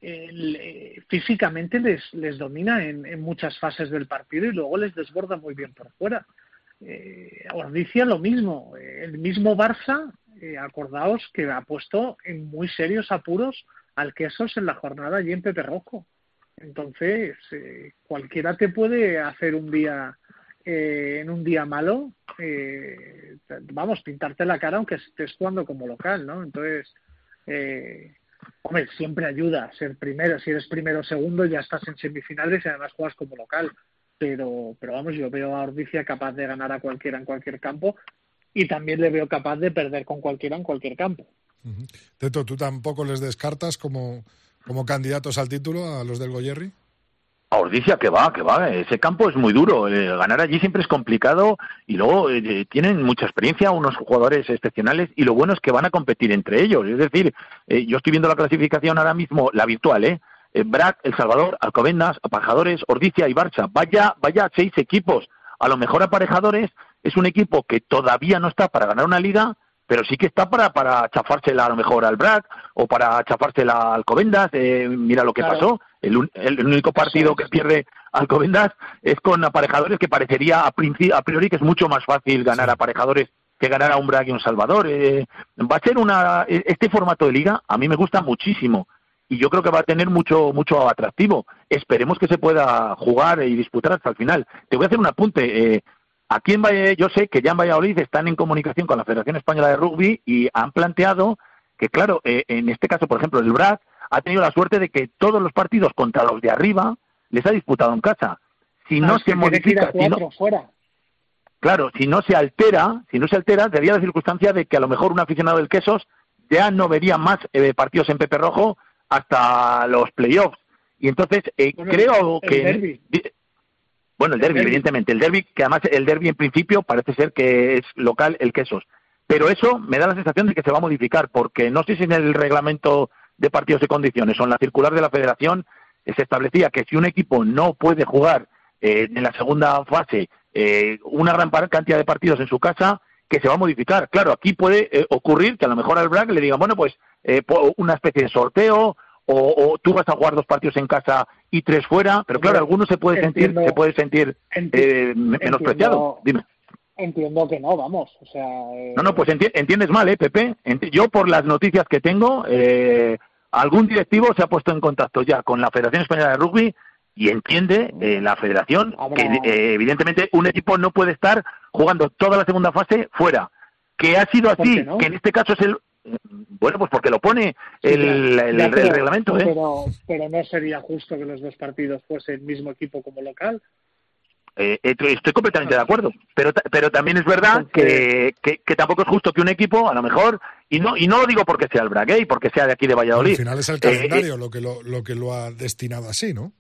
eh, físicamente les, les domina en, muchas fases del partido y luego les desborda muy bien por fuera. Eh, Ordicia lo mismo, eh, el mismo Barça, eh, acordaos que ha puesto en muy serios apuros al Quesos en la jornada allí en Pepe Rojo. Entonces, cualquiera te puede hacer un día en un día malo, vamos, pintarte la cara aunque estés jugando como local, ¿no? Entonces, eh, Hombre, siempre ayuda ser primero. Si eres primero o segundo, ya estás en semifinales y además juegas como local. Pero, pero vamos, yo veo a Ordicia capaz de ganar a cualquiera en cualquier campo y también le veo capaz de perder con cualquiera en cualquier campo. Teto, ¿tú tampoco les descartas como, como candidatos al título a los del Goyerri? Ordicia que va, que va, ese campo es muy duro, eh, ganar allí siempre es complicado y luego eh, tienen mucha experiencia, unos jugadores excepcionales y lo bueno es que van a competir entre ellos, es decir, eh, yo estoy viendo la clasificación ahora mismo, la virtual, ¿eh? Brac, El Salvador, Alcobendas, Aparejadores, Ordicia y Barça, vaya, vaya seis equipos, a lo mejor Aparejadores es un equipo que todavía no está para ganar una liga, pero sí que está para, para chafársela a lo mejor al BRAC o para chafársela al Alcobendas. Eh, mira lo que pasó. El, único partido que pierde Alcobendas es con aparejadores que parecería a, priori que es mucho más fácil ganar aparejadores que ganar a un BRAC y un Salvador. Eh, va a ser una. E, este formato de liga a mí me gusta muchísimo y yo creo que va a tener mucho mucho atractivo. Esperemos que se pueda jugar y disputar hasta el final. Te voy a hacer un apunte. Eh, Aquí en Valle, yo sé que ya en Valladolid están en comunicación con la Federación Española de Rugby y han planteado que, claro, eh, en este caso, por ejemplo, el BRAC ha tenido la suerte de que todos los partidos contra los de arriba les ha disputado en casa. Si no, se modifica, si no, fuera. claro, si no se altera, si no se altera, sería la circunstancia de que a lo mejor un aficionado del Quesos ya no vería más eh, partidos en Pepe Rojo hasta los playoffs. Y entonces eh, creo que bueno, el derby, evidentemente. El derby, que además el derby en principio parece ser que es local el quesos. Pero eso me da la sensación de que se va a modificar, porque no sé si en el reglamento de partidos de condiciones o en la circular de la federación se establecía que si un equipo no puede jugar eh, en la segunda fase eh, una gran cantidad de partidos en su casa, que se va a modificar. Claro, aquí puede eh, ocurrir que a lo mejor al BRAC le digan, bueno, pues una especie de sorteo o, tú vas a jugar dos partidos en casa y tres fuera, pero claro, alguno se puede sentir, se puede sentir eh, menospreciado. Dime. Entiendo que no, vamos, o sea... Eh, no, no, pues entiendes mal, ¿eh, Pepe? Yo, por las noticias que tengo, eh, algún directivo se ha puesto en contacto ya con la Federación Española de Rugby y entiende eh, la federación que evidentemente un equipo no puede estar jugando toda la segunda fase fuera. Que ha sido así, que en este caso es el, bueno, pues porque lo pone el, reglamento. ¿eh? Pero, pero no sería justo que los dos partidos fuesen el mismo equipo como local. Eh, estoy completamente de acuerdo, pero pero también es verdad que, que, tampoco es justo que un equipo, a lo mejor, y no y no lo digo porque sea el Braguey, porque sea de aquí de Valladolid. Al final es el eh, calendario lo que lo, lo, que lo ha destinado así, ¿no?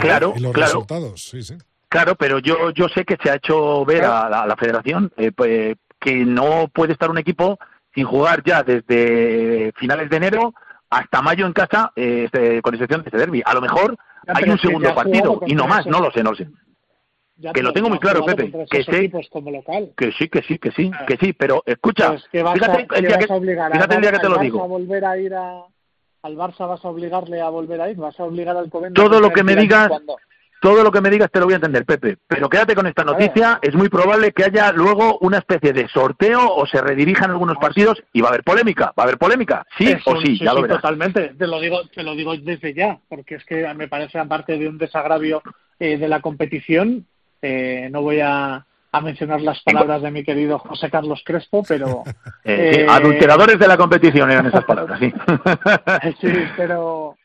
claro, y los claro. resultados, sí, sí. Claro, pero yo yo sé que se ha hecho ver a la, a la Federación pues, que no puede estar un equipo sin jugar ya desde finales de enero hasta mayo en casa, eh, este, con excepción de este derby. A lo mejor hay un segundo partido y no más, no lo sé, no lo sé. que lo tengo muy claro, Pepe, que sé, como local. que sí, que sí, que sí, ah. que sí, pero escucha, pues fíjate, el día que, fíjate el día que te lo digo. A volver a ir a, al Barça vas a obligarle a volver a ir, vas a obligar al. Todo lo que me digas, todo lo que me digas te lo voy a entender, Pepe. Pero quédate con esta noticia. Es muy probable que haya luego una especie de sorteo o se redirijan algunos partidos y va a haber polémica. ¿Va a haber polémica? Sí o sí, ya lo verás. Totalmente. Te lo digo, te lo digo desde ya, porque es que me parece aparte de un desagravio eh, de la competición. Eh, no voy a, mencionar las palabras de mi querido José Carlos Crespo, pero... (laughs) Eh, adulteradores de la competición eran esas palabras, sí. (laughs) sí, pero,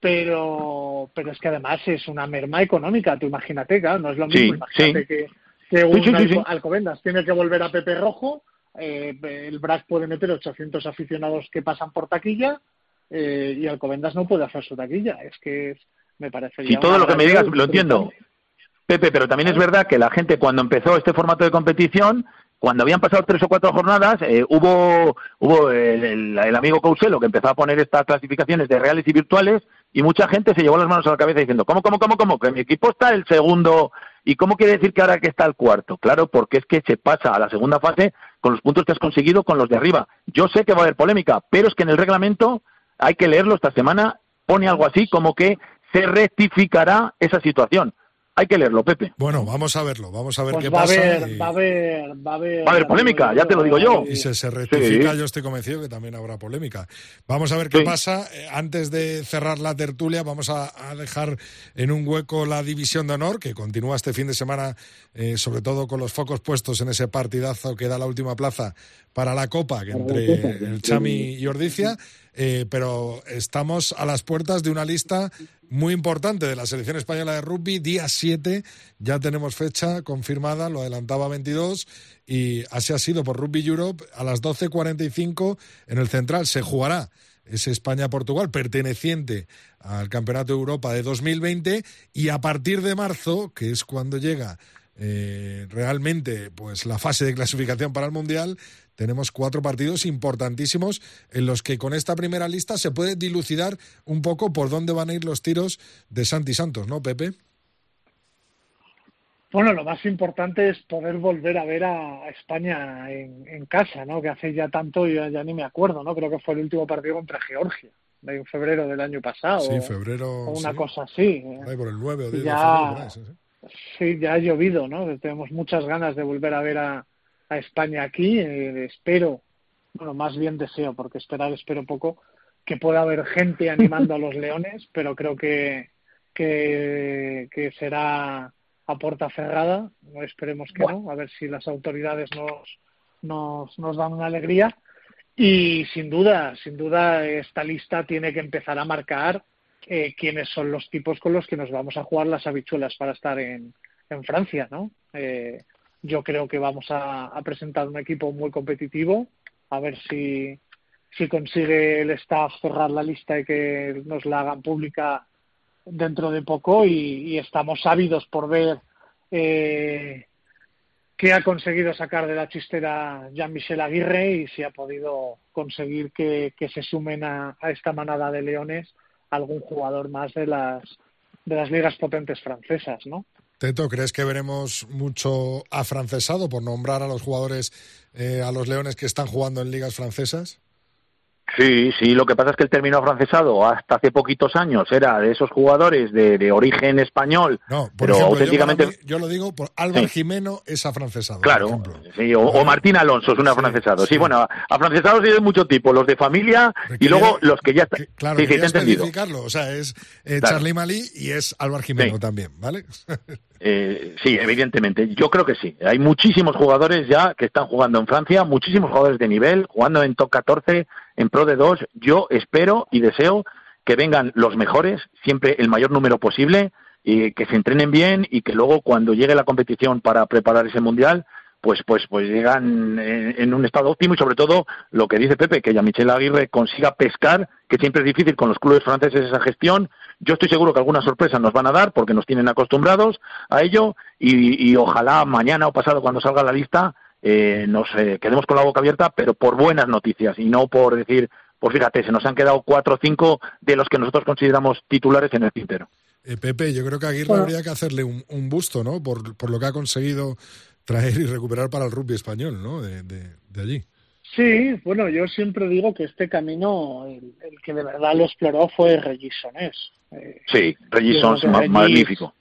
pero pero es que además es una merma económica, tú imagínate, claro, no es lo mismo, imagínate que, que un Alcobendas tiene que volver a Pepe Rojo, eh, el BRAC puede meter 800 aficionados que pasan por taquilla eh, y Alcobendas no puede hacer su taquilla, es que me parece... Si todo lo que me digas lo entiendo, Pepe, pero también es verdad que la gente cuando empezó este formato de competición cuando habían pasado tres o cuatro jornadas, eh, hubo, hubo el, el, amigo Couselo que empezó a poner estas clasificaciones de reales y virtuales y mucha gente se llevó las manos a la cabeza diciendo, ¿cómo, cómo, cómo, cómo? Que mi equipo está el segundo. ¿Y cómo quiere decir que ahora que está el cuarto? Claro, porque es que se pasa a la segunda fase con los puntos que has conseguido con los de arriba. Yo sé que va a haber polémica, pero es que en el reglamento hay que leerlo esta semana, pone algo así como que se rectificará esa situación hay que leerlo, Pepe. Bueno, vamos a verlo, vamos a ver pues qué va pasa. A haber, va, a haber, va a haber, va a haber polémica, ya te lo digo yo. Y si se rectifica, yo estoy convencido que también habrá polémica. Vamos a ver qué pasa. Eh, antes de cerrar la tertulia, vamos a, dejar en un hueco la división de honor, que continúa este fin de semana, eh, sobre todo con los focos puestos en ese partidazo que da la última plaza para la Copa, que entre el Chami y Ordicia. Eh, pero estamos a las puertas de una lista muy importante de la selección española de rugby. Día 7, ya tenemos fecha confirmada, lo adelantaba 22 y así ha sido por Rugby Europe a las 12.45 en el central. Se jugará ese España-Portugal perteneciente al Campeonato de Europa de 2020 y a partir de marzo, que es cuando llega eh, realmente pues la fase de clasificación para el Mundial, tenemos cuatro partidos importantísimos en los que con esta primera lista se puede dilucidar un poco por dónde van a ir los tiros de Santi Santos, ¿no, Pepe? Bueno, lo más importante es poder volver a ver a España en, casa, ¿no? Que hace ya tanto, yo ya ni me acuerdo, ¿no? Creo que fue el último partido contra Georgia, en febrero del año pasado. Sí, febrero. O una cosa así. Ahí por el 9 o 10 ya, sí, ya ha llovido, ¿no? Tenemos muchas ganas de volver a ver a, España aquí. Eh, espero, bueno, más bien deseo, porque esperar espero poco, que pueda haber gente animando a los (laughs) leones, pero creo que, que, que será a puerta cerrada, no esperemos que no, a ver si las autoridades nos, nos, nos dan una alegría. Y sin duda, sin duda, esta lista tiene que empezar a marcar eh, quiénes son los tipos con los que nos vamos a jugar las habichuelas para estar en, Francia, ¿no? Eh, yo creo que vamos a, a, presentar un equipo muy competitivo, a ver si, si consigue el staff cerrar la lista y que nos la hagan pública dentro de poco y, estamos ávidos por ver eh, qué ha conseguido sacar de la chistera Jean-Michel Aguirre y si ha podido conseguir que, se sumen a, esta manada de leones algún jugador más de las, de las ligas potentes francesas, ¿no? Teto, ¿crees que veremos mucho afrancesado por nombrar a los jugadores, eh, a los leones que están jugando en ligas francesas? Sí, sí, lo que pasa es que el término afrancesado hasta hace poquitos años era de esos jugadores de, origen español, no, pero auténticamente... Yo, lo digo, por Álvaro Jimeno es afrancesado. Claro, sí, o, Martín Alonso es un afrancesado. Sí, bueno, afrancesados hay de mucho tipo, los de familia y luego los que ya están... Claro, sí, sí, especificarlo, o sea, es eh, Charlie Malí y es Álvaro Jimeno también, ¿vale? (laughs) Eh, sí, evidentemente. Yo creo que sí. Hay muchísimos jugadores ya que están jugando en Francia, muchísimos jugadores de nivel, jugando en top 14, en Pro de 2. Yo espero y deseo que vengan los mejores, siempre el mayor número posible, y que se entrenen bien y que luego cuando llegue la competición para preparar ese mundial, pues pues pues llegan en, un estado óptimo y sobre todo lo que dice Pepe, que ya Michel Aguirre consiga pescar, que siempre es difícil con los clubes franceses esa gestión. Yo estoy seguro que alguna sorpresa nos van a dar porque nos tienen acostumbrados a ello y, ojalá mañana o pasado cuando salga la lista eh, nos eh, quedemos con la boca abierta, pero por buenas noticias y no por decir, pues fíjate, se nos han quedado cuatro o cinco de los que nosotros consideramos titulares en el tintero. Eh, Pepe, yo creo que a Aguirre habría que hacerle un, un busto, ¿no? Por, por, lo que ha conseguido traer y recuperar para el rugby español, ¿no? De, de, allí. Sí, bueno, yo siempre digo que este camino, el, que de verdad lo exploró fue Regisonés. Eh, sí, Regis magnífico.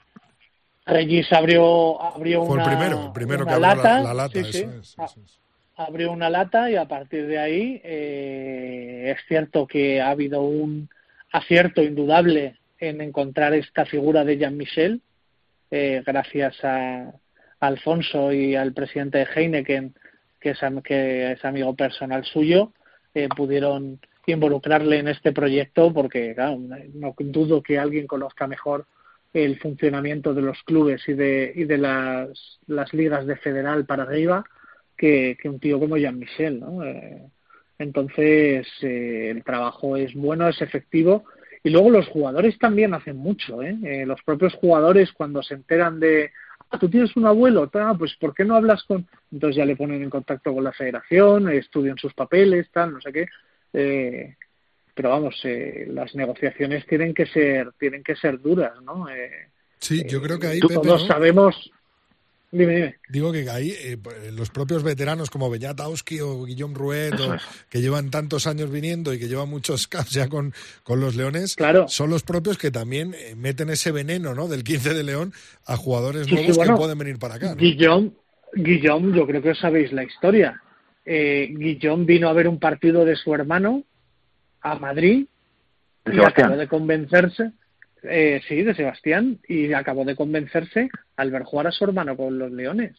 Regis abrió, abrió fue una, el primero, el primero que abrió lata, la, lata, sí, Abrió una lata y a partir de ahí eh, es cierto que ha habido un acierto indudable en encontrar esta figura de Jean-Michel, eh, gracias a, Alfonso y al presidente de Heineken, que es, que es amigo personal suyo, eh, pudieron involucrarle en este proyecto porque claro, no dudo que alguien conozca mejor el funcionamiento de los clubes y de, y de las, las ligas de federal para arriba que, que un tío como Jean-Michel. ¿no? Eh, entonces, eh, el trabajo es bueno, es efectivo. Y luego los jugadores también hacen mucho. ¿eh? eh los propios jugadores, cuando se enteran de, Ah, tú tienes un abuelo, tal, pues ¿por qué no hablas con...? Entonces ya le ponen en contacto con la federación, estudian sus papeles, tal, no sé qué. Eh, pero vamos, eh, las negociaciones tienen que ser, tienen que ser duras, ¿no? Eh, sí, yo creo que ahí, todos sabemos Digo que ahí eh, los propios veteranos como Beñatowski o Guillaume Ruet, que llevan tantos años viniendo y que llevan muchos (laughs) caps ya con, con los Leones, son los propios que también eh, meten ese veneno ¿no? del 15 de León a jugadores nuevos que pueden venir para acá. Guillaume, Guillaume, yo creo que sabéis la historia. Eh, Guillaume vino a ver un partido de su hermano a Madrid y acabó de convencerse eh, sí, de Sebastián, y acabó de convencerse al ver jugar a su hermano con los Leones.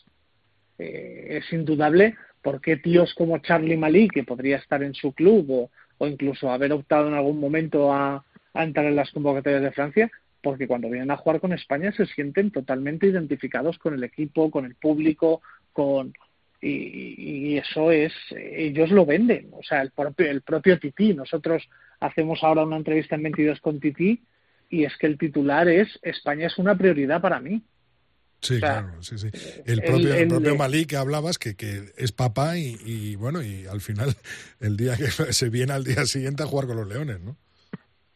Eh, es indudable por qué tíos como Charlie Malí, que podría estar en su club o, o incluso haber optado en algún momento a, a, entrar en las convocatorias de Francia, porque cuando vienen a jugar con España se sienten totalmente identificados con el equipo, con el público, con y, y eso es ellos lo venden, o sea el propio el propio Tití, nosotros hacemos ahora una entrevista en 22 con Titi y es que el titular es España es una prioridad para mí. Sí, claro, sí, sí. El propio, el, propio Malí que hablabas, que, que es papá y, bueno, y al final (laughs) el día que (laughs) se viene al día siguiente a jugar con los Leones, ¿no?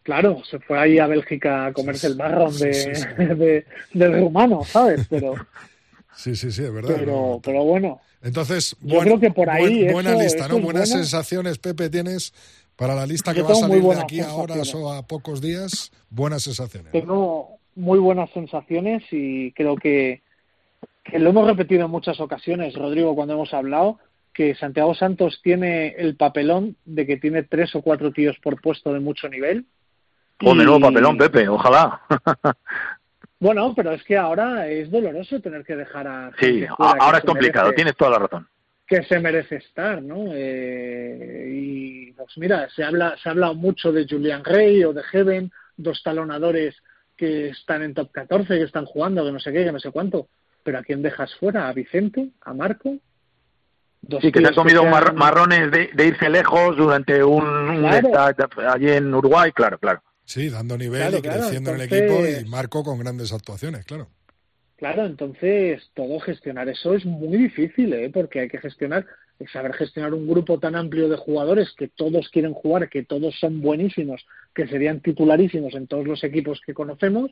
Claro, se fue ahí a Bélgica a comerse el marrón de, (laughs) del rumano, ¿sabes? Pero sí, sí, sí, es verdad. Pero, pero bueno. Entonces, yo creo que por ahí buena lista, ¿no? Buenas sensaciones, Pepe, tienes para la lista que va a salir de aquí a horas o a pocos días. Buenas sensaciones. Tengo muy buenas sensaciones y creo que, que lo hemos repetido en muchas ocasiones, Rodrigo, cuando hemos hablado, que Santiago Santos tiene el papelón de que tiene tres o cuatro tíos por puesto de mucho nivel. O de nuevo papelón, Pepe, ojalá. (laughs) bueno, pero es que ahora es doloroso tener que dejar a... Sí, ahora es complicado, tienes toda la razón. Que se merece estar, ¿no? Eh, y pues mira, se habla se ha hablado mucho de Julian Rey o de Heaven, dos talonadores que están en top 14, que están jugando, que no sé qué, que no sé cuánto. Pero ¿a quién dejas fuera? ¿A Vicente? ¿A Marco? sí, que se han comido marrones de, irse lejos durante un, allí en Uruguay, claro, claro. Sí, dando nivel y creciendo en el equipo y Marco con grandes actuaciones, claro. Claro, entonces todo gestionar eso es muy difícil, ¿eh? porque hay que gestionar, saber gestionar un grupo tan amplio de jugadores que todos quieren jugar, que todos son buenísimos, que serían titularísimos en todos los equipos que conocemos,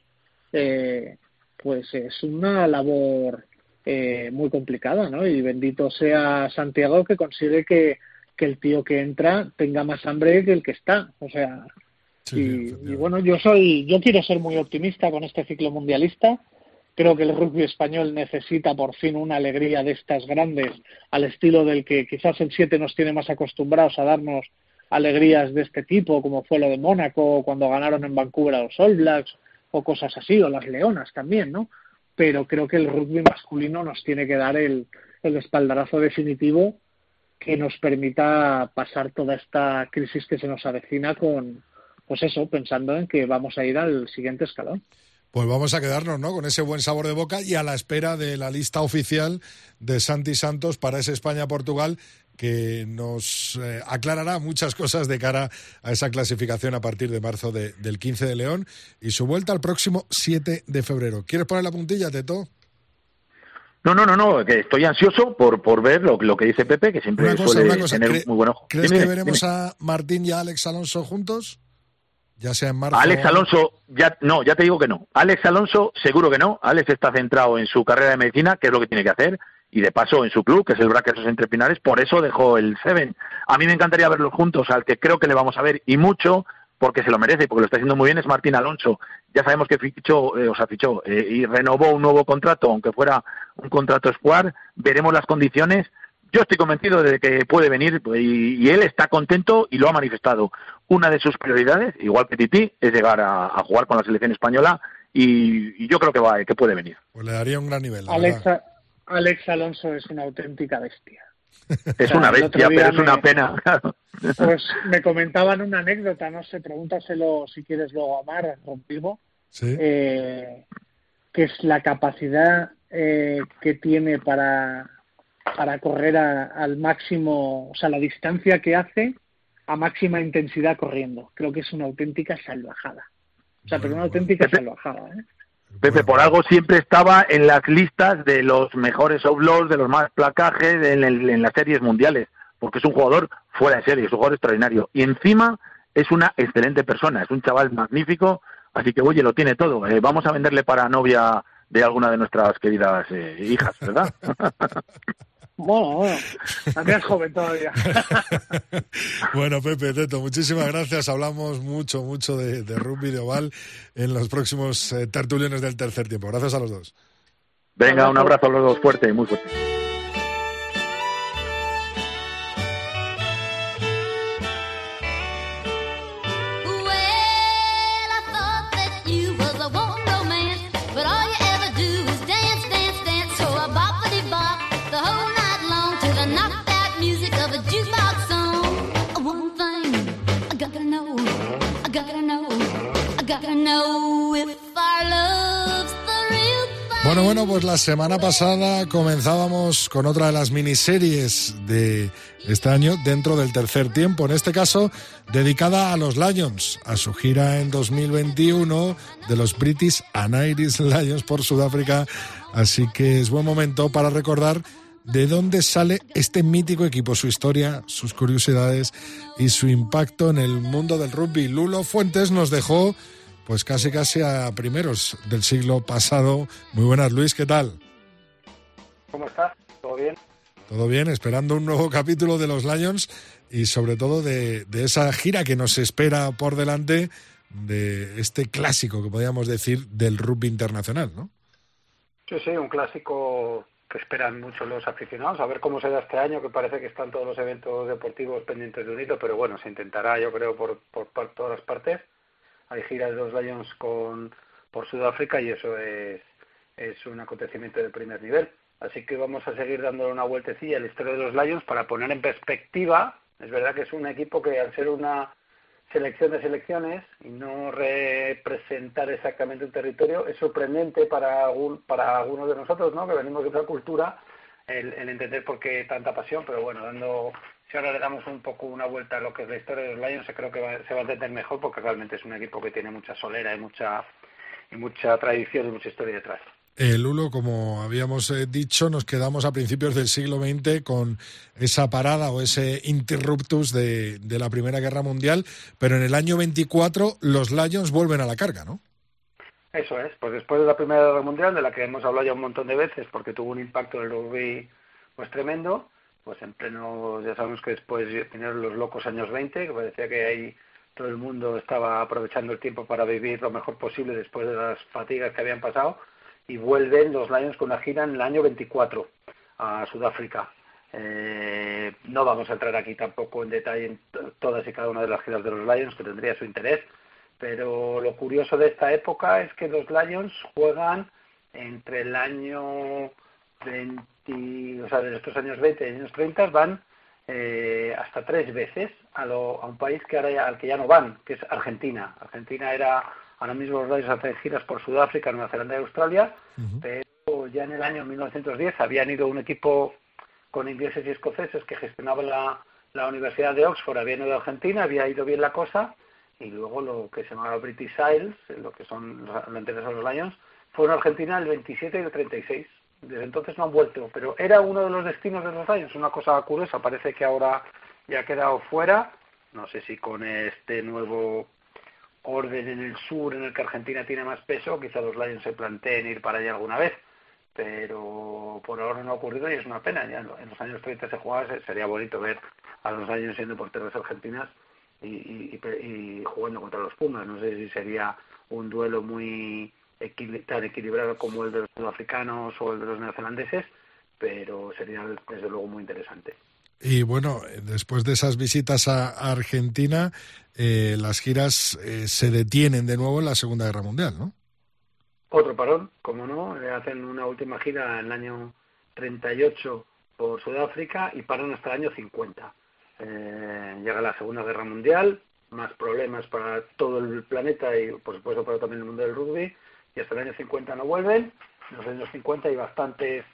eh, pues es una labor eh, muy complicada, ¿no? Y bendito sea Santiago que consigue que, que el tío que entra tenga más hambre que el que está, o sea, y, bueno, yo soy, yo quiero ser muy optimista con este ciclo mundialista. Creo que el rugby español necesita por fin una alegría de estas grandes, al estilo del que quizás el 7 nos tiene más acostumbrados a darnos alegrías de este tipo, como fue lo de Mónaco cuando ganaron en Vancouver a los All Blacks o cosas así, o las Leonas también, ¿no? Pero creo que el rugby masculino nos tiene que dar el, el espaldarazo definitivo que nos permita pasar toda esta crisis que se nos avecina con, pues eso, pensando en que vamos a ir al siguiente escalón. Pues vamos a quedarnos, ¿no? Con ese buen sabor de boca y a la espera de la lista oficial de Santi Santos para ese España-Portugal que nos eh, aclarará muchas cosas de cara a esa clasificación a partir de marzo del 15 de León y su vuelta al próximo 7 de febrero. ¿Quieres poner la puntilla, Teto? No, no, no, no, que estoy ansioso por, por ver lo, lo que dice Pepe, que siempre suele tener muy buen ojo. ¿Crees que veremos a Martín y a Alex Alonso juntos? Ya sea en. Alex Alonso, ya, no, ya te digo que no. Alex Alonso, seguro que no. Alex está centrado en su carrera de medicina, que es lo que tiene que hacer, y de paso en su club, que es el Braquesos Entre Pinares, por eso dejó el Seven. A mí me encantaría verlos juntos, al que creo que le vamos a ver, y mucho, porque se lo merece, porque lo está haciendo muy bien, es Martín Alonso. Ya sabemos que fichó, eh, o sea, fichó eh, y renovó un nuevo contrato, aunque fuera un contrato Square. Veremos las condiciones yo estoy convencido de que puede venir pues, y, él está contento y lo ha manifestado. Una de sus prioridades, igual que Titi, es llegar a, jugar con la selección española y, yo creo que va, que puede venir. Pues le daría un gran nivel. Alex, Alonso es una auténtica bestia. Es una bestia, pero es una pena. Pues me comentaban una anécdota, no sé, pregúntaselo si quieres luego a Mar, contigo, eh, que es la capacidad eh, que tiene para para correr al máximo, o sea, la distancia que hace a máxima intensidad corriendo. Creo que es una auténtica salvajada. O sea, pero una auténtica salvajada. ¿eh? Pepe, por algo siempre estaba en las listas de los mejores outlaws, de los más placajes en, las series mundiales, porque es un jugador fuera de serie, es un jugador extraordinario. Y encima es una excelente persona, es un chaval magnífico, así que oye, lo tiene todo. Eh, vamos a venderle para novia de alguna de nuestras queridas eh, hijas, ¿verdad? (laughs) Bueno, bueno, también es joven todavía. (laughs) bueno, Pepe, Teto, muchísimas gracias. Hablamos mucho, mucho de, rugby de oval en los próximos eh, tertulios del tercer tiempo. Gracias a los dos. Venga, un abrazo a los dos fuerte, muy fuerte. Bueno, bueno, pues la semana pasada comenzábamos con otra de las miniseries de este año dentro del tercer tiempo, en este caso dedicada a los Lions, a su gira en 2021 de los British Anairis Lions por Sudáfrica, así que es buen momento para recordar de dónde sale este mítico equipo, su historia, sus curiosidades y su impacto en el mundo del rugby. Lulo Fuentes nos dejó pues casi casi a primeros del siglo pasado. Muy buenas, Luis, ¿qué tal? ¿Cómo estás? ¿Todo bien? Todo bien, esperando un nuevo capítulo de los Lions y sobre todo de, esa gira que nos espera por delante de este clásico que podríamos decir del rugby internacional, ¿no? Sí, sí, un clásico que esperan mucho los aficionados, a ver cómo se da este año, que parece que están todos los eventos deportivos pendientes de un hito, pero bueno, se intentará, yo creo, por, por todas las partes hay giras de los Lions con, por Sudáfrica y eso es, es un acontecimiento de primer nivel. Así que vamos a seguir dándole una vueltecilla a la historia de los Lions para poner en perspectiva. Es verdad que es un equipo que al ser una selección de selecciones y no representar exactamente un territorio es sorprendente para, para algunos de nosotros, ¿no? que venimos de otra cultura, el, el entender por qué tanta pasión, pero bueno, dando si ahora le damos un poco una vuelta a lo que es la historia de los Lions, creo que se va a entender mejor porque realmente es un equipo que tiene mucha solera y mucha, y mucha tradición y mucha historia detrás. El Lulo, como habíamos eh, dicho, nos quedamos a principios del siglo XX con esa parada o ese interruptus de, de, la Primera Guerra Mundial, pero en el año 24 los Lions vuelven a la carga, ¿no? Eso es, pues después de la Primera Guerra Mundial, de la que hemos hablado ya un montón de veces, porque tuvo un impacto en el rugby pues tremendo, pues en pleno, ya sabemos que después vinieron los locos años 20, que parecía que ahí todo el mundo estaba aprovechando el tiempo para vivir lo mejor posible después de las fatigas que habían pasado, y vuelven los Lions con una gira en el año 24 a Sudáfrica. Eh, no vamos a entrar aquí tampoco en detalle en todas y cada una de las giras de los Lions, que tendría su interés, pero lo curioso de esta época es que los Lions juegan entre el año 20 o sea, de estos años 20 y años 30 van eh, hasta tres veces a, lo, a un país que ahora al que ya no van, que es Argentina. Argentina era, ahora mismo los radios hacen giras por Sudáfrica, Nueva Zelanda y Australia, pero ya en el año 1910 habían ido un equipo con ingleses y escoceses que gestionaba la, la Universidad de Oxford, habían ido a Argentina, había ido bien la cosa, y luego lo que se llamaba British Isles, lo que son los anteriores a los Lions, fueron a Argentina el 27 y el 36 desde entonces no han vuelto, pero era uno de los destinos de los Lions, una cosa curiosa, parece que ahora ya ha quedado fuera, no sé si con este nuevo orden en el sur en el que Argentina tiene más peso, quizá los Lions se planteen ir para allá alguna vez, pero por ahora no ha ocurrido y es una pena, ya en los años 30 se jugaba, sería bonito ver a los Lions siendo porteros argentinas y, y, y jugando contra los Pumas, no sé si sería un duelo muy tan equilibrado como el de los sudafricanos o el de los neozelandeses, pero sería desde luego muy interesante. Y bueno, después de esas visitas a Argentina, eh, las giras eh, se detienen de nuevo en la Segunda Guerra Mundial, ¿no? Otro parón, como no, hacen una última gira en el año 38 por Sudáfrica y paran hasta el año 50. Eh, llega la Segunda Guerra Mundial, más problemas para todo el planeta y por supuesto para también el mundo del rugby, y hasta el año 50 no vuelven. En los años 50 hay bastantes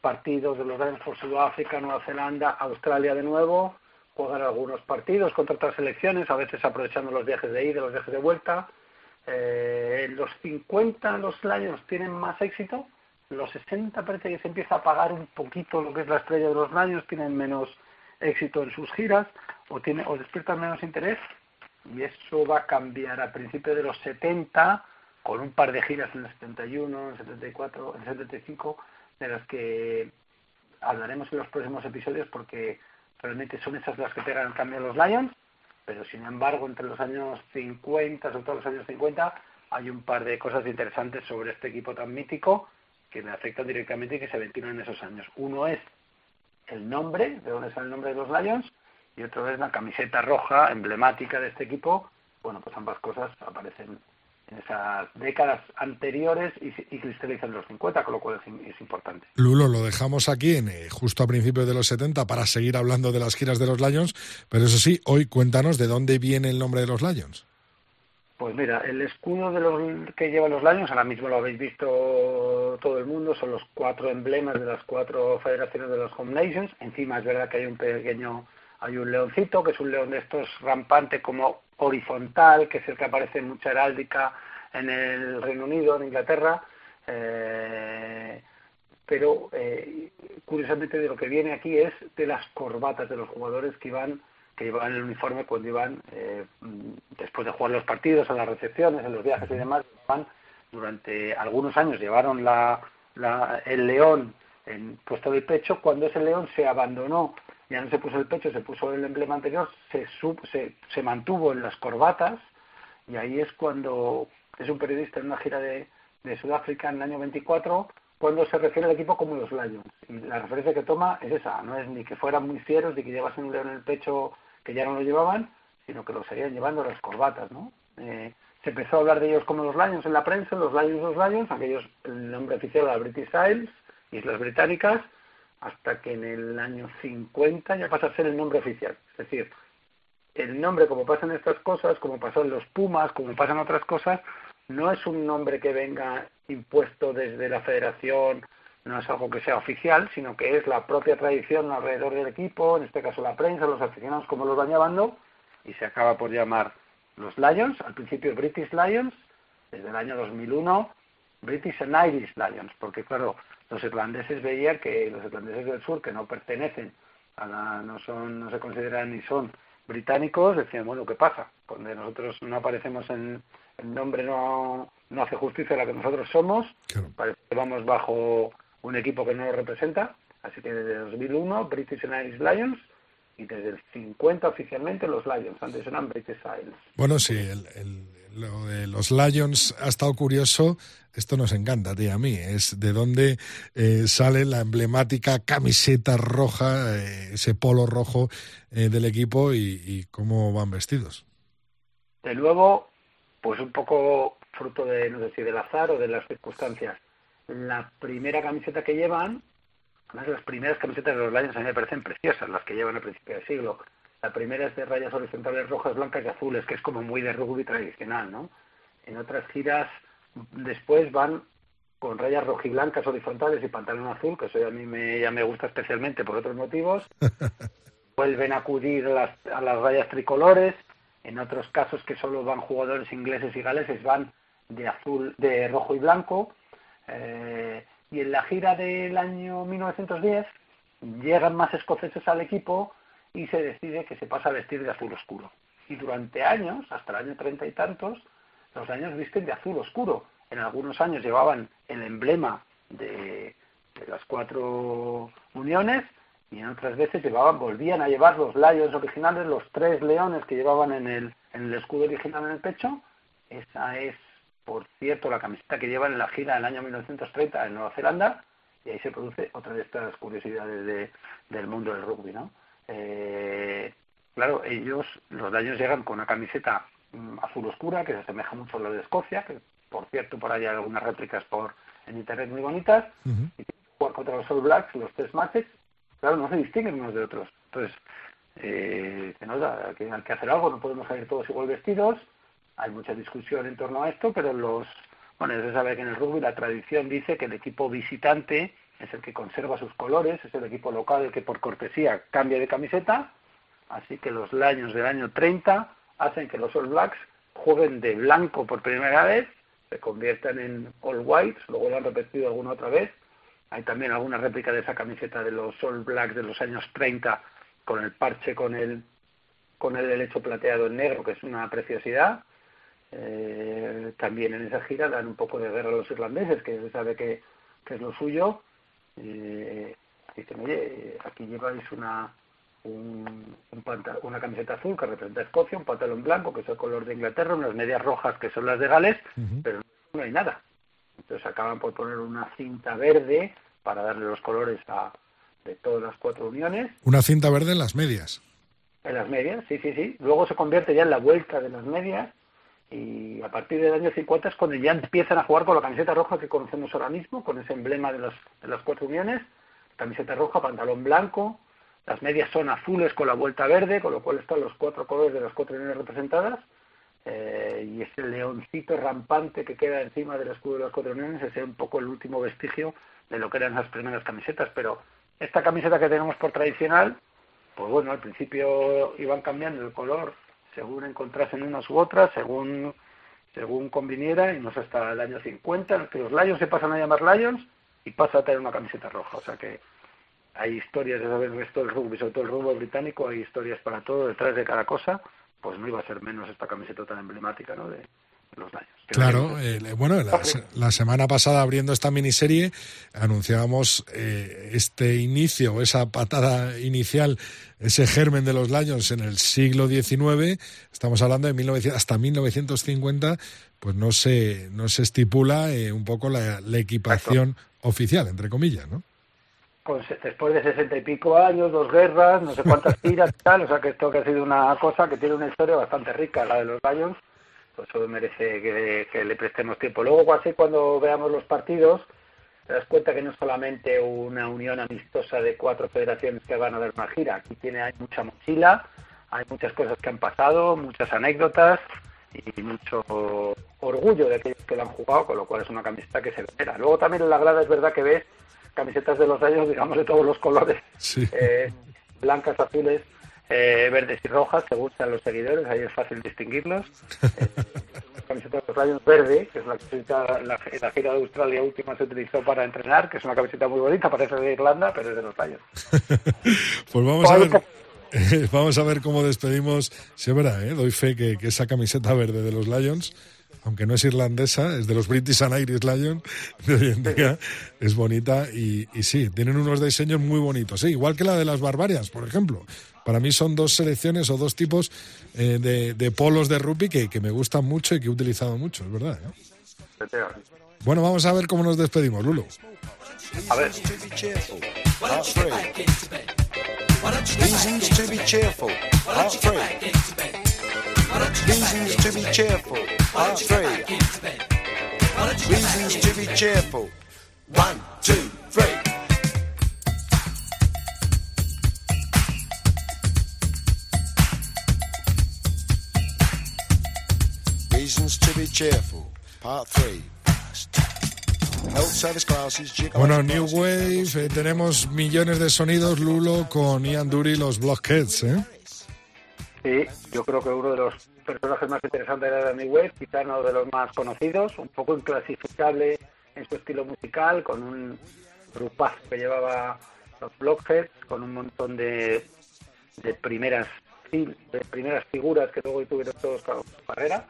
partidos de los Lions por Sudáfrica, Nueva Zelanda, Australia de nuevo, juegan algunos partidos contra otras selecciones, a veces aprovechando los viajes de ida, los viajes de vuelta. Eh, los 50 los Lions tienen más éxito, los 60 parece que se empieza a apagar un poquito lo que es la estrella de los Lions, tienen menos éxito en sus giras o, tiene, o despiertan menos interés y eso va a cambiar a principios de los 70 con un par de giras en el 71, en el 74, en el 75, de las que hablaremos en los próximos episodios porque realmente son esas las que pegan el cambio a los Lions, pero sin embargo entre los años 50, sobre todo los años 50, hay un par de cosas interesantes sobre este equipo tan mítico que me afectan directamente y que se ventilan en esos años. Uno es el nombre, de dónde sale el nombre de los Lions, y otro es la camiseta roja emblemática de este equipo. Bueno, pues ambas cosas aparecen en esas décadas anteriores y, y cristalizan los 50, con lo cual es, importante. Lulo, lo dejamos aquí en, eh, justo a principios de los 70 para seguir hablando de las giras de los Lions, pero eso sí, hoy cuéntanos de dónde viene el nombre de los Lions. Pues mira, el escudo de los que llevan los Lions, ahora mismo lo habéis visto todo el mundo, son los cuatro emblemas de las cuatro federaciones de los Home Nations. Encima es verdad que hay un pequeño, hay un leoncito, que es un león de estos rampante como horizontal, que es el que aparece en mucha heráldica en el Reino Unido, en Inglaterra. Eh, pero eh, curiosamente de lo que viene aquí es de las corbatas de los jugadores que iban que llevaban el uniforme cuando iban eh, después de jugar los partidos, a las recepciones, en los viajes y demás, van durante algunos años llevaron la, el león en, puesto del pecho, cuando ese león se abandonó, ya no se puso el pecho, se puso el emblema anterior, se, se, se mantuvo en las corbatas y ahí es cuando es un periodista en una gira de, de Sudáfrica en el año 24 cuando se refiere al equipo como los Lions. Y la referencia que toma es esa, no es ni que fueran muy fieros, ni que llevasen un león en el pecho que ya no lo llevaban, sino que lo seguían llevando las corbatas, ¿no? Eh, se empezó a hablar de ellos como los Lions en la prensa, los Lions, los Lions, aquellos, el nombre oficial era British Isles, Islas Británicas, hasta que en el año 50 ya pasa a ser el nombre oficial. Es decir, el nombre, como pasan estas cosas, como pasó en los Pumas, como pasan otras cosas, no es un nombre que venga impuesto desde la federación no es algo que sea oficial, sino que es la propia tradición alrededor del equipo, en este caso la prensa, los aficionados, como los van llamando, y se acaba por llamar los Lions, al principio British Lions, desde el año 2001 British and Irish Lions, porque claro, los irlandeses veían que los irlandeses del sur, que no pertenecen a la, no son, no se consideran ni son británicos, decían, bueno, ¿qué pasa? Cuando nosotros no aparecemos en el nombre no, no hace justicia a la que nosotros somos, parece que vamos bajo un equipo que no lo representa, así que desde 2001 British and Irish Lions y desde el 50 oficialmente los Lions, antes eran British Isles. Bueno, sí, el, lo de los Lions ha estado curioso, esto nos encanta, tía, a mí, es de dónde eh, sale la emblemática camiseta roja, eh, ese polo rojo eh, del equipo y, y cómo van vestidos. De luego, pues un poco fruto de, no sé si del azar o de las circunstancias la primera camiseta que llevan, además las primeras camisetas de los Lions a mí me parecen preciosas, las que llevan a principio del siglo. La primera es de rayas horizontales rojas, blancas y azules, que es como muy de rugby tradicional, ¿no? En otras giras después van con rayas rojiblancas horizontales y pantalón azul, que eso a mí me, ya me gusta especialmente por otros motivos. (laughs) Vuelven a acudir a las, a las rayas tricolores. En otros casos que solo van jugadores ingleses y galeses van de azul, de rojo y blanco. Eh, y en la gira del año 1910 llegan más escoceses al equipo y se decide que se pasa a vestir de azul oscuro. Y durante años, hasta el año treinta y tantos, los años visten de azul oscuro. En algunos años llevaban el emblema de, las cuatro uniones y en otras veces llevaban, volvían a llevar los layos originales, los tres leones que llevaban en el, en el escudo original en el pecho. Esa es por cierto, la camiseta que llevan en la gira del año 1930 en Nueva Zelanda, y ahí se produce otra de estas curiosidades del mundo del rugby, ¿no? Eh, claro, ellos, los daños llegan con una camiseta mm, azul oscura, que se asemeja mucho a la de Escocia, que por cierto por ahí hay algunas réplicas por en internet muy bonitas, y jugar contra los All Blacks, los tres matches, claro, no se distinguen unos de otros. Entonces, eh, se nota que hay que hacer algo, no podemos salir todos igual vestidos, hay mucha discusión en torno a esto, pero los bueno, se sabe que en el rugby la tradición dice que el equipo visitante es el que conserva sus colores, es el equipo local el que por cortesía cambia de camiseta, así que los años del año 30 hacen que los All Blacks jueguen de blanco por primera vez, se conviertan en All Whites, luego lo han repetido alguna otra vez, hay también alguna réplica de esa camiseta de los All Blacks de los años 30 con el parche con el con el derecho plateado en negro, que es una preciosidad, eh, también en esa gira dan un poco de guerra a los irlandeses, que se sabe que, es lo suyo. Eh, dicen, oye, aquí lleváis una, un, una camiseta azul que representa Escocia, un pantalón blanco que es el color de Inglaterra, unas medias rojas que son las de Gales, pero no hay nada. Entonces acaban por poner una cinta verde para darle los colores a, de todas las cuatro uniones. Una cinta verde en las medias. En las medias, sí, sí, sí. Luego se convierte ya en la vuelta de las medias y a partir del año 50 es cuando ya empiezan a jugar con la camiseta roja que conocemos ahora mismo, con ese emblema de, los, de las cuatro uniones, camiseta roja, pantalón blanco, las medias son azules con la vuelta verde, con lo cual están los cuatro colores de las cuatro uniones representadas, eh, y ese leoncito rampante que queda encima del escudo de los cuatro uniones es un poco el último vestigio de lo que eran las primeras camisetas, pero esta camiseta que tenemos por tradicional, pues bueno, al principio iban cambiando el color según encontrasen unas u otras, según según conviniera, y no sé hasta el año 50 en que los Lions se pasan a llamar Lions y pasa a tener una camiseta roja. O sea que hay historias, de saber el del rugby, sobre todo el rugby británico, hay historias para todo detrás de cada cosa, pues no iba a ser menos esta camiseta tan emblemática ¿no? de, los. Claro, eh, bueno, la, semana pasada abriendo esta miniserie anunciábamos eh, este inicio, esa patada inicial, ese germen de los Lions en el siglo XIX, estamos hablando de 1900, hasta 1950, pues no se, no se estipula eh, un poco la, equipación oficial, entre comillas, ¿no? Pues después de sesenta y pico años, dos guerras, no sé cuántas tiras y tal, o sea que esto que ha sido una cosa que tiene una historia bastante rica, la de los Lions, eso merece que, le prestemos tiempo. Luego, así cuando veamos los partidos, te das cuenta que no es solamente una unión amistosa de cuatro federaciones que van a dar una gira, aquí tiene hay mucha mochila, hay muchas cosas que han pasado, muchas anécdotas y mucho orgullo de aquellos que lo han jugado, con lo cual es una camiseta que se espera. Luego también en la grada es verdad que ves camisetas de los años, digamos, de todos los colores, eh, blancas, azules, eh, verdes y rojas, según sean los seguidores, ahí es fácil distinguirlos. (laughs) Eh, la camiseta de los Lions verde, que es la camiseta, la, la, gira de Australia última se utilizó para entrenar, que es una camiseta muy bonita, parece de Irlanda, pero es de los Lions. (laughs) pues vamos a ver. (laughs) vamos a ver cómo despedimos. Verá, ¿eh? doy fe que, que esa camiseta verde de los Lions aunque no es irlandesa, es de los British and Irish Lions de hoy en día, es bonita y, y, sí, tienen unos diseños muy bonitos, ¿eh? igual que la de las Barbarias, por ejemplo. Para mí son dos selecciones o dos tipos eh, de, polos de rugby que, me gustan mucho y que he utilizado mucho, es verdad. ¿eh? Bueno, vamos a ver cómo nos despedimos, Lulo. A ver. One, two, three. Bueno, New Wave, eh, tenemos millones de sonidos, Lulo, con Ian Dury y los Blockheads, ¿eh? Sí, yo creo que uno de los personajes más interesantes de la New Wave, quizá uno de los más conocidos, un poco inclasificable en su estilo musical, con un grupazo que llevaba los Blockheads, con un montón de, de primeras de primeras figuras que luego tuvieron todos su carrera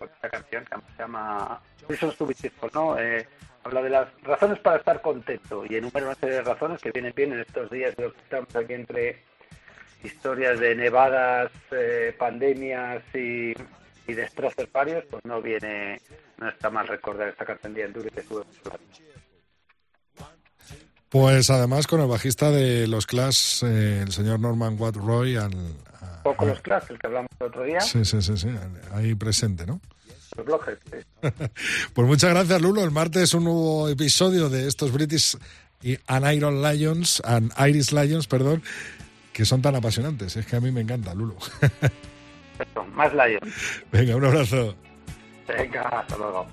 esta canción que se llama Reasons to be ¿no? Eh, habla de las razones para estar contento y enumera una serie de razones que vienen bien en estos días de los que estamos aquí entre historias de nevadas, eh, pandemias y, y, destrozos varios, pues no viene, no está mal recordar esta canción de Enduro que estuve pues además con el bajista de los Clash, eh, el señor Norman Watt-Roy, al, poco los Clash, el que hablamos el otro día. Sí, sí, sí, sí, ahí presente, ¿no? Los blogs, sí. (laughs) pues muchas gracias, Lulo. El martes un nuevo episodio de estos British y Iron Lions, and Irish Lions, perdón, que son tan apasionantes. Es que a mí me encanta, Lulo. (laughs) más Lions. Venga, un abrazo. Venga, hasta luego.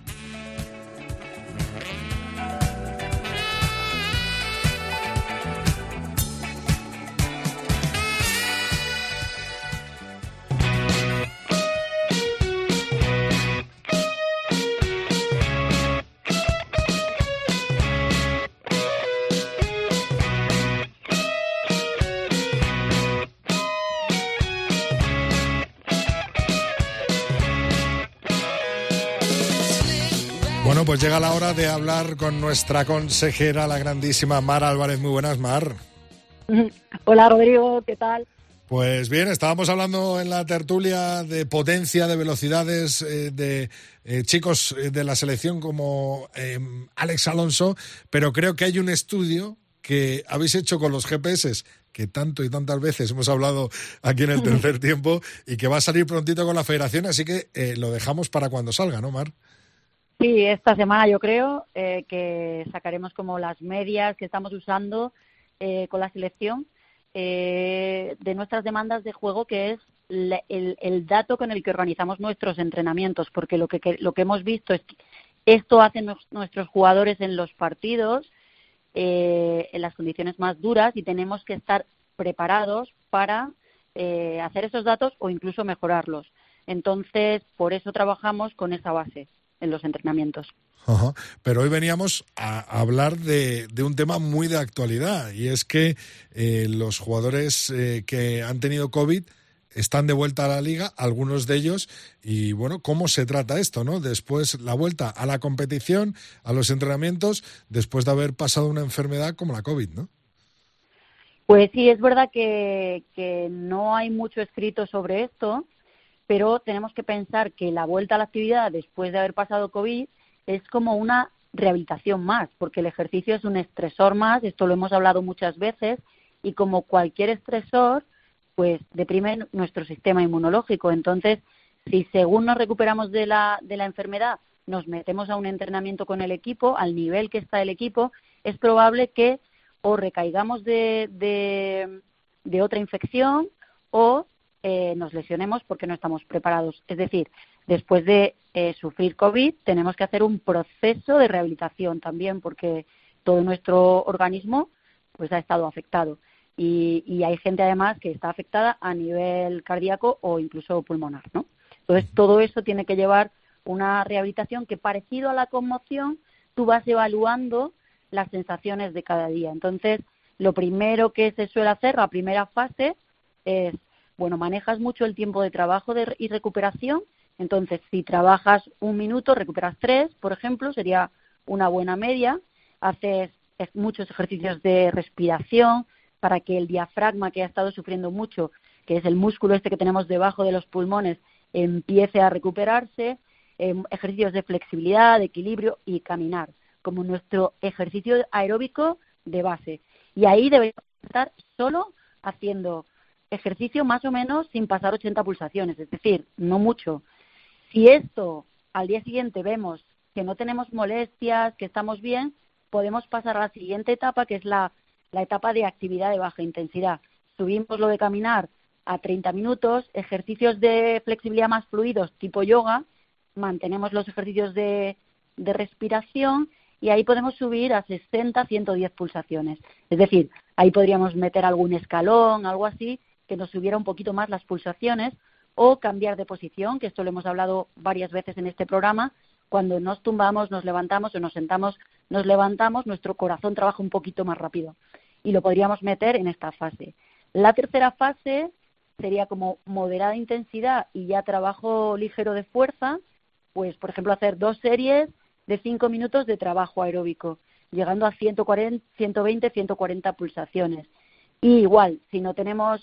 Pues llega la hora de hablar con nuestra consejera, la grandísima Mar Álvarez. Muy buenas, Mar. (laughs) Hola, Rodrigo, ¿qué tal? Pues bien, estábamos hablando en la tertulia de potencia, de velocidades, eh, de eh, chicos eh, de la selección como Alex Alonso, pero creo que hay un estudio que habéis hecho con los GPS que tanto y tantas veces hemos hablado aquí en el (laughs) tercer tiempo y que va a salir prontito con la federación, así que lo dejamos para cuando salga, ¿no, Mar? Sí, esta semana yo creo eh, que sacaremos como las medias que estamos usando eh, con la selección eh, de nuestras demandas de juego, que es el, dato con el que organizamos nuestros entrenamientos, porque lo que, lo que hemos visto es que esto hacen nuestros jugadores en los partidos, eh, en las condiciones más duras, y tenemos que estar preparados para eh, hacer esos datos o incluso mejorarlos. Entonces, por eso trabajamos con esa base en los entrenamientos. Pero hoy veníamos a hablar de, un tema muy de actualidad y es que eh, los jugadores eh, que han tenido COVID están de vuelta a la liga, algunos de ellos, y bueno, ¿cómo se trata esto, no? Después la vuelta a la competición, a los entrenamientos, después de haber pasado una enfermedad como la COVID, ¿no? Pues sí, es verdad que, que no hay mucho escrito sobre esto, pero tenemos que pensar que la vuelta a la actividad después de haber pasado COVID es como una rehabilitación más, porque el ejercicio es un estresor más, esto lo hemos hablado muchas veces, y como cualquier estresor, pues deprime nuestro sistema inmunológico. Entonces, si según nos recuperamos de la, de la enfermedad, nos metemos a un entrenamiento con el equipo, al nivel que está el equipo, es probable que o recaigamos de, de, de otra infección o eh, nos lesionemos porque no estamos preparados. Es decir, después de eh, sufrir COVID tenemos que hacer un proceso de rehabilitación también porque todo nuestro organismo pues ha estado afectado. Y, hay gente además que está afectada a nivel cardíaco o incluso pulmonar, ¿no? Entonces todo eso tiene que llevar una rehabilitación que parecido a la conmoción tú vas evaluando las sensaciones de cada día. Entonces lo primero que se suele hacer, la primera fase, es bueno, manejas mucho el tiempo de trabajo y recuperación, entonces si trabajas un minuto, recuperas tres, por ejemplo, sería una buena media, haces muchos ejercicios de respiración para que el diafragma que ha estado sufriendo mucho, que es el músculo este que tenemos debajo de los pulmones, empiece a recuperarse, em, ejercicios de flexibilidad, de equilibrio y caminar, como nuestro ejercicio aeróbico de base. Y ahí debemos estar solo haciendo ejercicio más o menos sin pasar 80 pulsaciones, es decir, no mucho. Si esto al día siguiente vemos que no tenemos molestias, que estamos bien, podemos pasar a la siguiente etapa, que es la, la etapa de actividad de baja intensidad. Subimos lo de caminar a 30 minutos, ejercicios de flexibilidad más fluidos, tipo yoga, mantenemos los ejercicios de, de respiración y ahí podemos subir a 60, 110 pulsaciones. Es decir, ahí podríamos meter algún escalón, algo así, que nos subiera un poquito más las pulsaciones o cambiar de posición, que esto lo hemos hablado varias veces en este programa. Cuando nos tumbamos, nos levantamos o nos sentamos, nos levantamos, nuestro corazón trabaja un poquito más rápido y lo podríamos meter en esta fase. La tercera fase sería como moderada intensidad y ya trabajo ligero de fuerza, pues por ejemplo hacer dos series de cinco minutos de trabajo aeróbico, llegando a 140, 120, 140 pulsaciones. Y igual, si no tenemos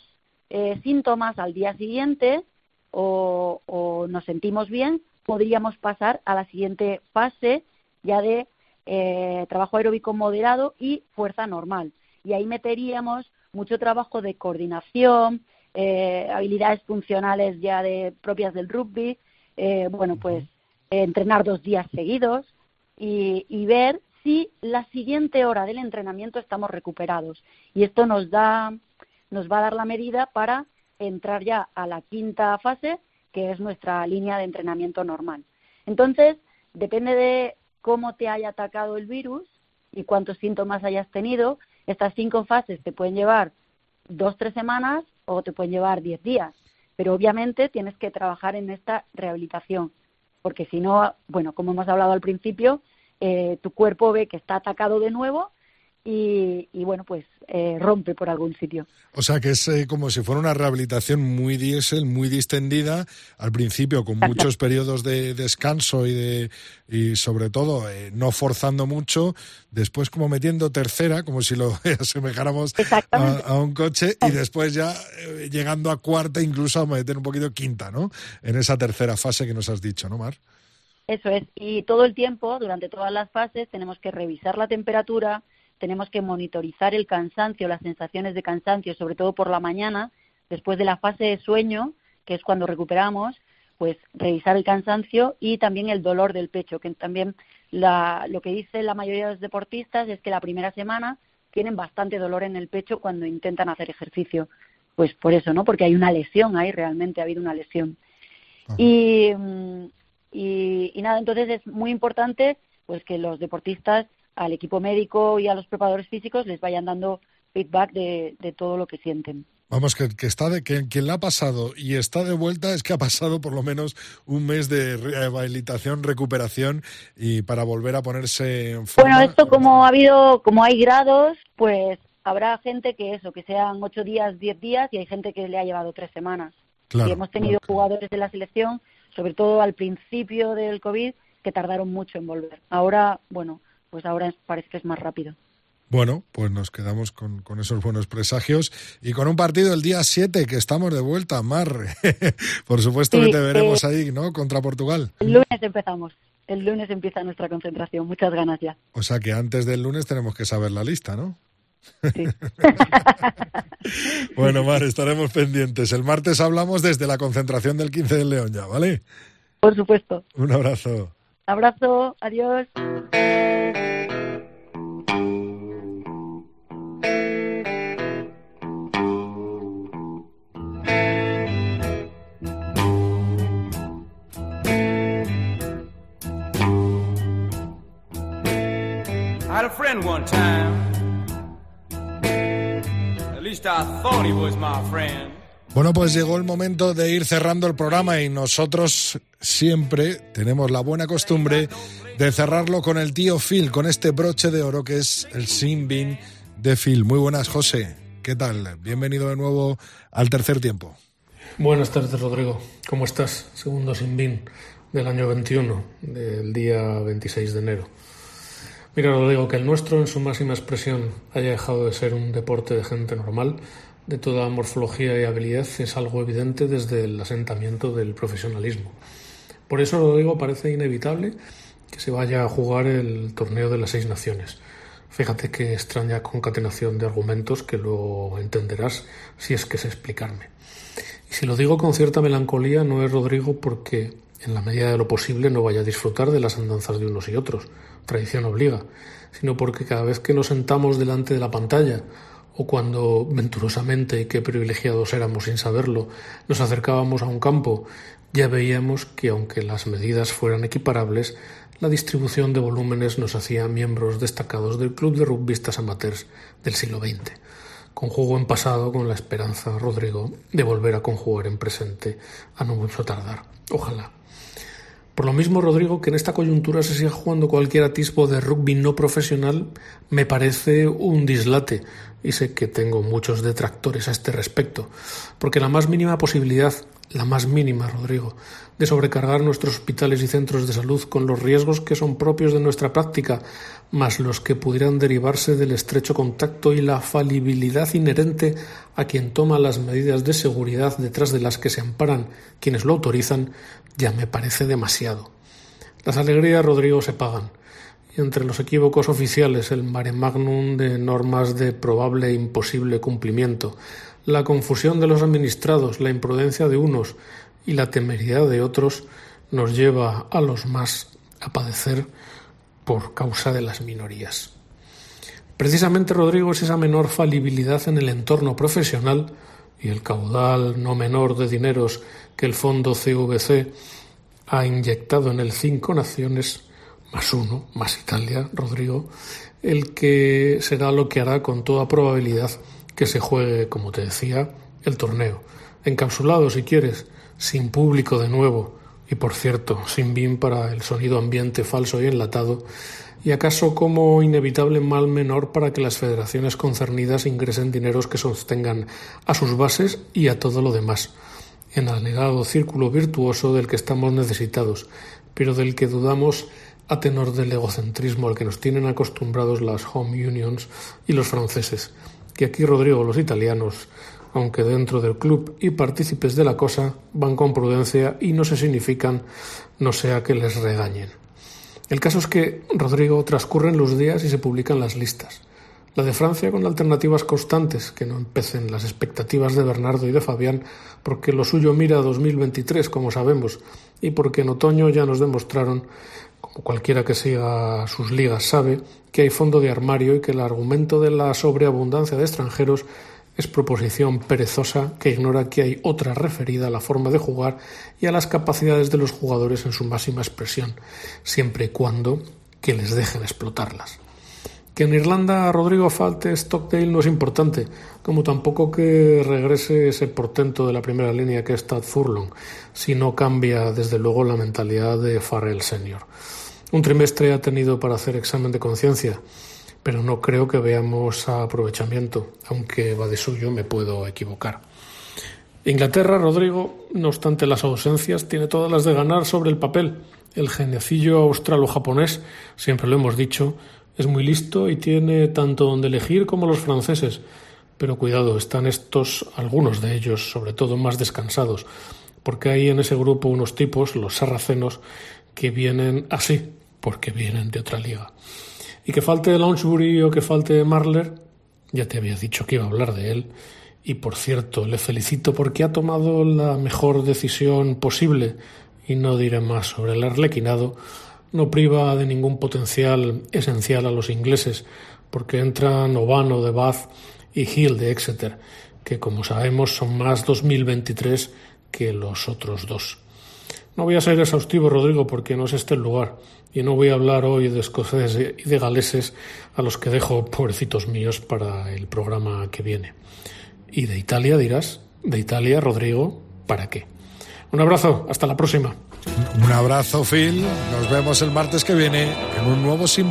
eh, síntomas al día siguiente o, nos sentimos bien, podríamos pasar a la siguiente fase ya de eh, trabajo aeróbico moderado y fuerza normal. Y ahí meteríamos mucho trabajo de coordinación, eh, habilidades funcionales ya de propias del rugby, bueno, pues entrenar dos días seguidos y, y, ver si la siguiente hora del entrenamiento estamos recuperados. Y esto nos da nos va a dar la medida para entrar ya a la quinta fase, que es nuestra línea de entrenamiento normal. Entonces, depende de cómo te haya atacado el virus y cuántos síntomas hayas tenido, estas cinco fases te pueden llevar dos, tres semanas o te pueden llevar diez días. Pero obviamente tienes que trabajar en esta rehabilitación, porque si no, bueno, como hemos hablado al principio, eh, tu cuerpo ve que está atacado de nuevo y, bueno, pues eh, rompe por algún sitio. O sea que es eh, como si fuera una rehabilitación muy diésel, muy distendida, al principio con muchos periodos de descanso y, de, y sobre todo eh, no forzando mucho, después como metiendo tercera, como si lo (laughs) asemejáramos a, un coche, y después ya llegando a cuarta, incluso a meter un poquito quinta, ¿no? En esa tercera fase que nos has dicho, ¿no, Mar? Eso es, y todo el tiempo, durante todas las fases, tenemos que revisar la temperatura, tenemos que monitorizar el cansancio, las sensaciones de cansancio, sobre todo por la mañana, después de la fase de sueño, que es cuando recuperamos, pues revisar el cansancio y también el dolor del pecho, que también lo que dice la mayoría de los deportistas es que la primera semana tienen bastante dolor en el pecho cuando intentan hacer ejercicio. pues por eso, ¿no? Porque hay una lesión ahí, realmente ha habido una lesión. Y, mm, y, y, nada, entonces es muy importante pues que los deportistas, al equipo médico y a los preparadores físicos les vayan dando feedback de, de todo lo que sienten. Vamos, que, que está de que quien la ha pasado y está de vuelta es que ha pasado por lo menos un mes de rehabilitación, recuperación y para volver a ponerse en forma. Bueno, esto como ha habido, como hay grados, pues habrá gente que eso, que sean ocho días, diez días y hay gente que le ha llevado tres semanas. y hemos tenido jugadores de la selección, sobre todo al principio del COVID, que tardaron mucho en volver. Ahora, bueno, pues ahora parece que es más rápido. Bueno, pues nos quedamos con, con, esos buenos presagios y con un partido el día 7 que estamos de vuelta, Mar. (laughs) Por supuesto que te veremos ahí, ¿no? Contra Portugal. El lunes empezamos. El lunes empieza nuestra concentración. Muchas ganas ya. O sea que antes del lunes tenemos que saber la lista, ¿no? Sí. (laughs) bueno, Mar, estaremos pendientes. El martes hablamos desde la concentración del 15 del León ya, ¿vale? Por supuesto. Un abrazo. Abrazo, adiós. Bueno, pues llegó el momento de ir cerrando el programa y nosotros siempre tenemos la buena costumbre de cerrarlo con el tío Phil, con este broche de oro que es el Sin de Phil. Muy buenas, José. ¿Qué tal? Bienvenido de nuevo al tercer tiempo. Buenas tardes, Rodrigo. ¿Cómo estás? Segundo Sin del año 21, del día 26 de enero. Mira, lo digo, que el nuestro en su máxima expresión haya dejado de ser un deporte de gente normal, de toda morfología y habilidad, es algo evidente desde el asentamiento del profesionalismo. Por eso, lo digo, parece inevitable que se vaya a jugar el torneo de las seis naciones. Fíjate qué extraña concatenación de argumentos que luego entenderás si es que sé explicarme. Y si lo digo con cierta melancolía, no es Rodrigo porque, en la medida de lo posible, no vaya a disfrutar de las andanzas de unos y otros tradición obliga, sino porque cada vez que nos sentamos delante de la pantalla o cuando venturosamente, y qué privilegiados éramos sin saberlo, nos acercábamos a un campo, ya veíamos que aunque las medidas fueran equiparables, la distribución de volúmenes nos hacía miembros destacados del club de rugbistas amateurs del siglo XX. Conjugo en pasado con la esperanza, Rodrigo, de volver a conjugar en presente a no mucho tardar. Ojalá. Por lo mismo, Rodrigo, que en esta coyuntura se siga jugando cualquier atisbo de rugby no profesional me parece un dislate, y sé que tengo muchos detractores a este respecto, porque la más mínima posibilidad, la más mínima, Rodrigo, de sobrecargar nuestros hospitales y centros de salud con los riesgos que son propios de nuestra práctica, más los que pudieran derivarse del estrecho contacto y la falibilidad inherente a quien toma las medidas de seguridad detrás de las que se amparan quienes lo autorizan, ya me parece demasiado. Las alegrías, Rodrigo, se pagan. Y entre los equívocos oficiales, el mare magnum de normas de probable e imposible cumplimiento, la confusión de los administrados, la imprudencia de unos y la temeridad de otros, nos lleva a los más a padecer por causa de las minorías. Precisamente, Rodrigo, es esa menor falibilidad en el entorno profesional y el caudal no menor de dineros que el fondo CVC ha inyectado en el Cinco Naciones, más uno, más Italia, Rodrigo, el que será lo que hará con toda probabilidad que se juegue, como te decía, el torneo. Encapsulado, si quieres, sin público de nuevo, y por cierto, sin BIM para el sonido ambiente falso y enlatado, y acaso como inevitable mal menor para que las federaciones concernidas ingresen dineros que sostengan a sus bases y a todo lo demás en el anhelado círculo virtuoso del que estamos necesitados, pero del que dudamos a tenor del egocentrismo al que nos tienen acostumbrados las home unions y los franceses, que aquí Rodrigo los italianos, aunque dentro del club y partícipes de la cosa, van con prudencia y no se significan, no sea que les regañen. El caso es que, Rodrigo, transcurren los días y se publican las listas. La de Francia con alternativas constantes, que no empecen las expectativas de Bernardo y de Fabián, porque lo suyo mira a 2023, como sabemos, y porque en otoño ya nos demostraron, cualquiera que siga sus ligas sabe, que hay fondo de armario y que el argumento de la sobreabundancia de extranjeros es proposición perezosa que ignora que hay otra referida a la forma de jugar y a las capacidades de los jugadores en su máxima expresión, siempre y cuando que les dejen explotarlas. Que en Irlanda Rodrigo falte Stockdale no es importante, como tampoco que regrese ese portento de la primera línea que es Tad Furlong, si no cambia desde luego la mentalidad de Farrell Senior. Un trimestre ha tenido para hacer examen de conciencia, pero no creo que veamos aprovechamiento, aunque va de suyo me puedo equivocar. Inglaterra, Rodrigo, no obstante las ausencias, tiene todas las de ganar sobre el papel. El genecillo australo-japonés, siempre lo hemos dicho, es muy listo y tiene tanto donde elegir como los franceses. Pero cuidado, están estos, algunos de ellos, sobre todo más descansados, porque hay en ese grupo unos tipos, los sarracenos, que vienen así, porque vienen de otra liga. Y que falte Lounsbury o que falte Marler, ya te había dicho que iba a hablar de él. Y por cierto, le felicito porque ha tomado la mejor decisión posible, y no diré más sobre el arlequinado, no priva de ningún potencial esencial a los ingleses, porque entran Ovano de Bath y Hill de Exeter, que como sabemos son más 2023 que los otros dos. No voy a ser exhaustivo, Rodrigo, porque no es este el lugar, y no voy a hablar hoy de escoceses y de galeses a los que dejo, pobrecitos míos, para el programa que viene. ¿Y de Italia dirás? ¿De Italia, Rodrigo? ¿Para qué? Un abrazo, hasta la próxima. Un abrazo, Phil. Nos vemos el martes que viene en un nuevo Sin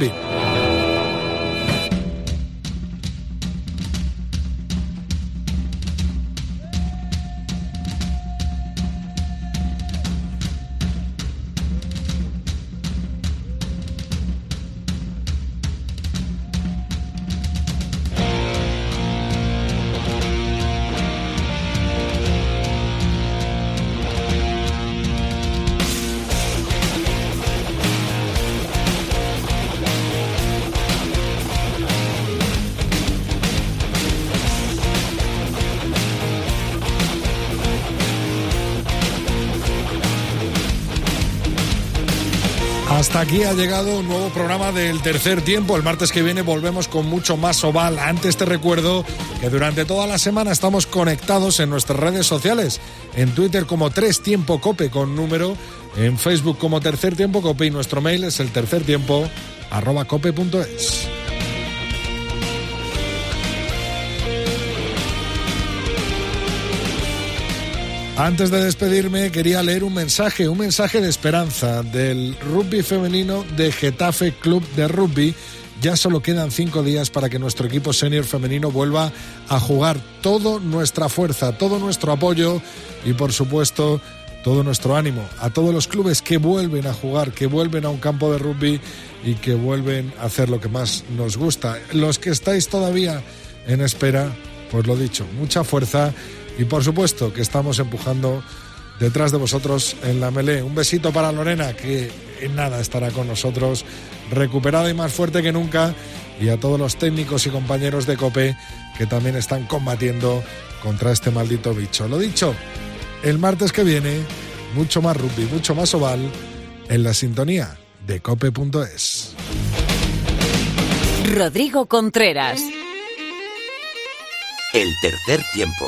ha llegado un nuevo programa del tercer tiempo. El martes que viene volvemos con mucho más oval. Antes te recuerdo que durante toda la semana estamos conectados en nuestras redes sociales. En Twitter como Tres Tiempo Cope con número. En Facebook como Tercer Tiempo Cope y nuestro mail es el tercer tiempo arroba cope.es. Antes de despedirme, quería leer un mensaje, un mensaje de esperanza del rugby femenino de Getafe Club de Rugby. Ya solo quedan cinco días para que nuestro equipo senior femenino vuelva a jugar toda nuestra fuerza, todo nuestro apoyo y, por supuesto, todo nuestro ánimo a todos los clubes que vuelven a jugar, que vuelven a un campo de rugby y que vuelven a hacer lo que más nos gusta. Los que estáis todavía en espera, pues lo dicho, mucha fuerza y por supuesto que estamos empujando detrás de vosotros en la melé. Un besito para Lorena, que en nada estará con nosotros, recuperada y más fuerte que nunca, y a todos los técnicos y compañeros de COPE que también están combatiendo contra este maldito bicho. Lo dicho, el martes que viene, mucho más rugby, mucho más oval, en la sintonía de cope.es. Rodrigo Contreras. El tercer tiempo.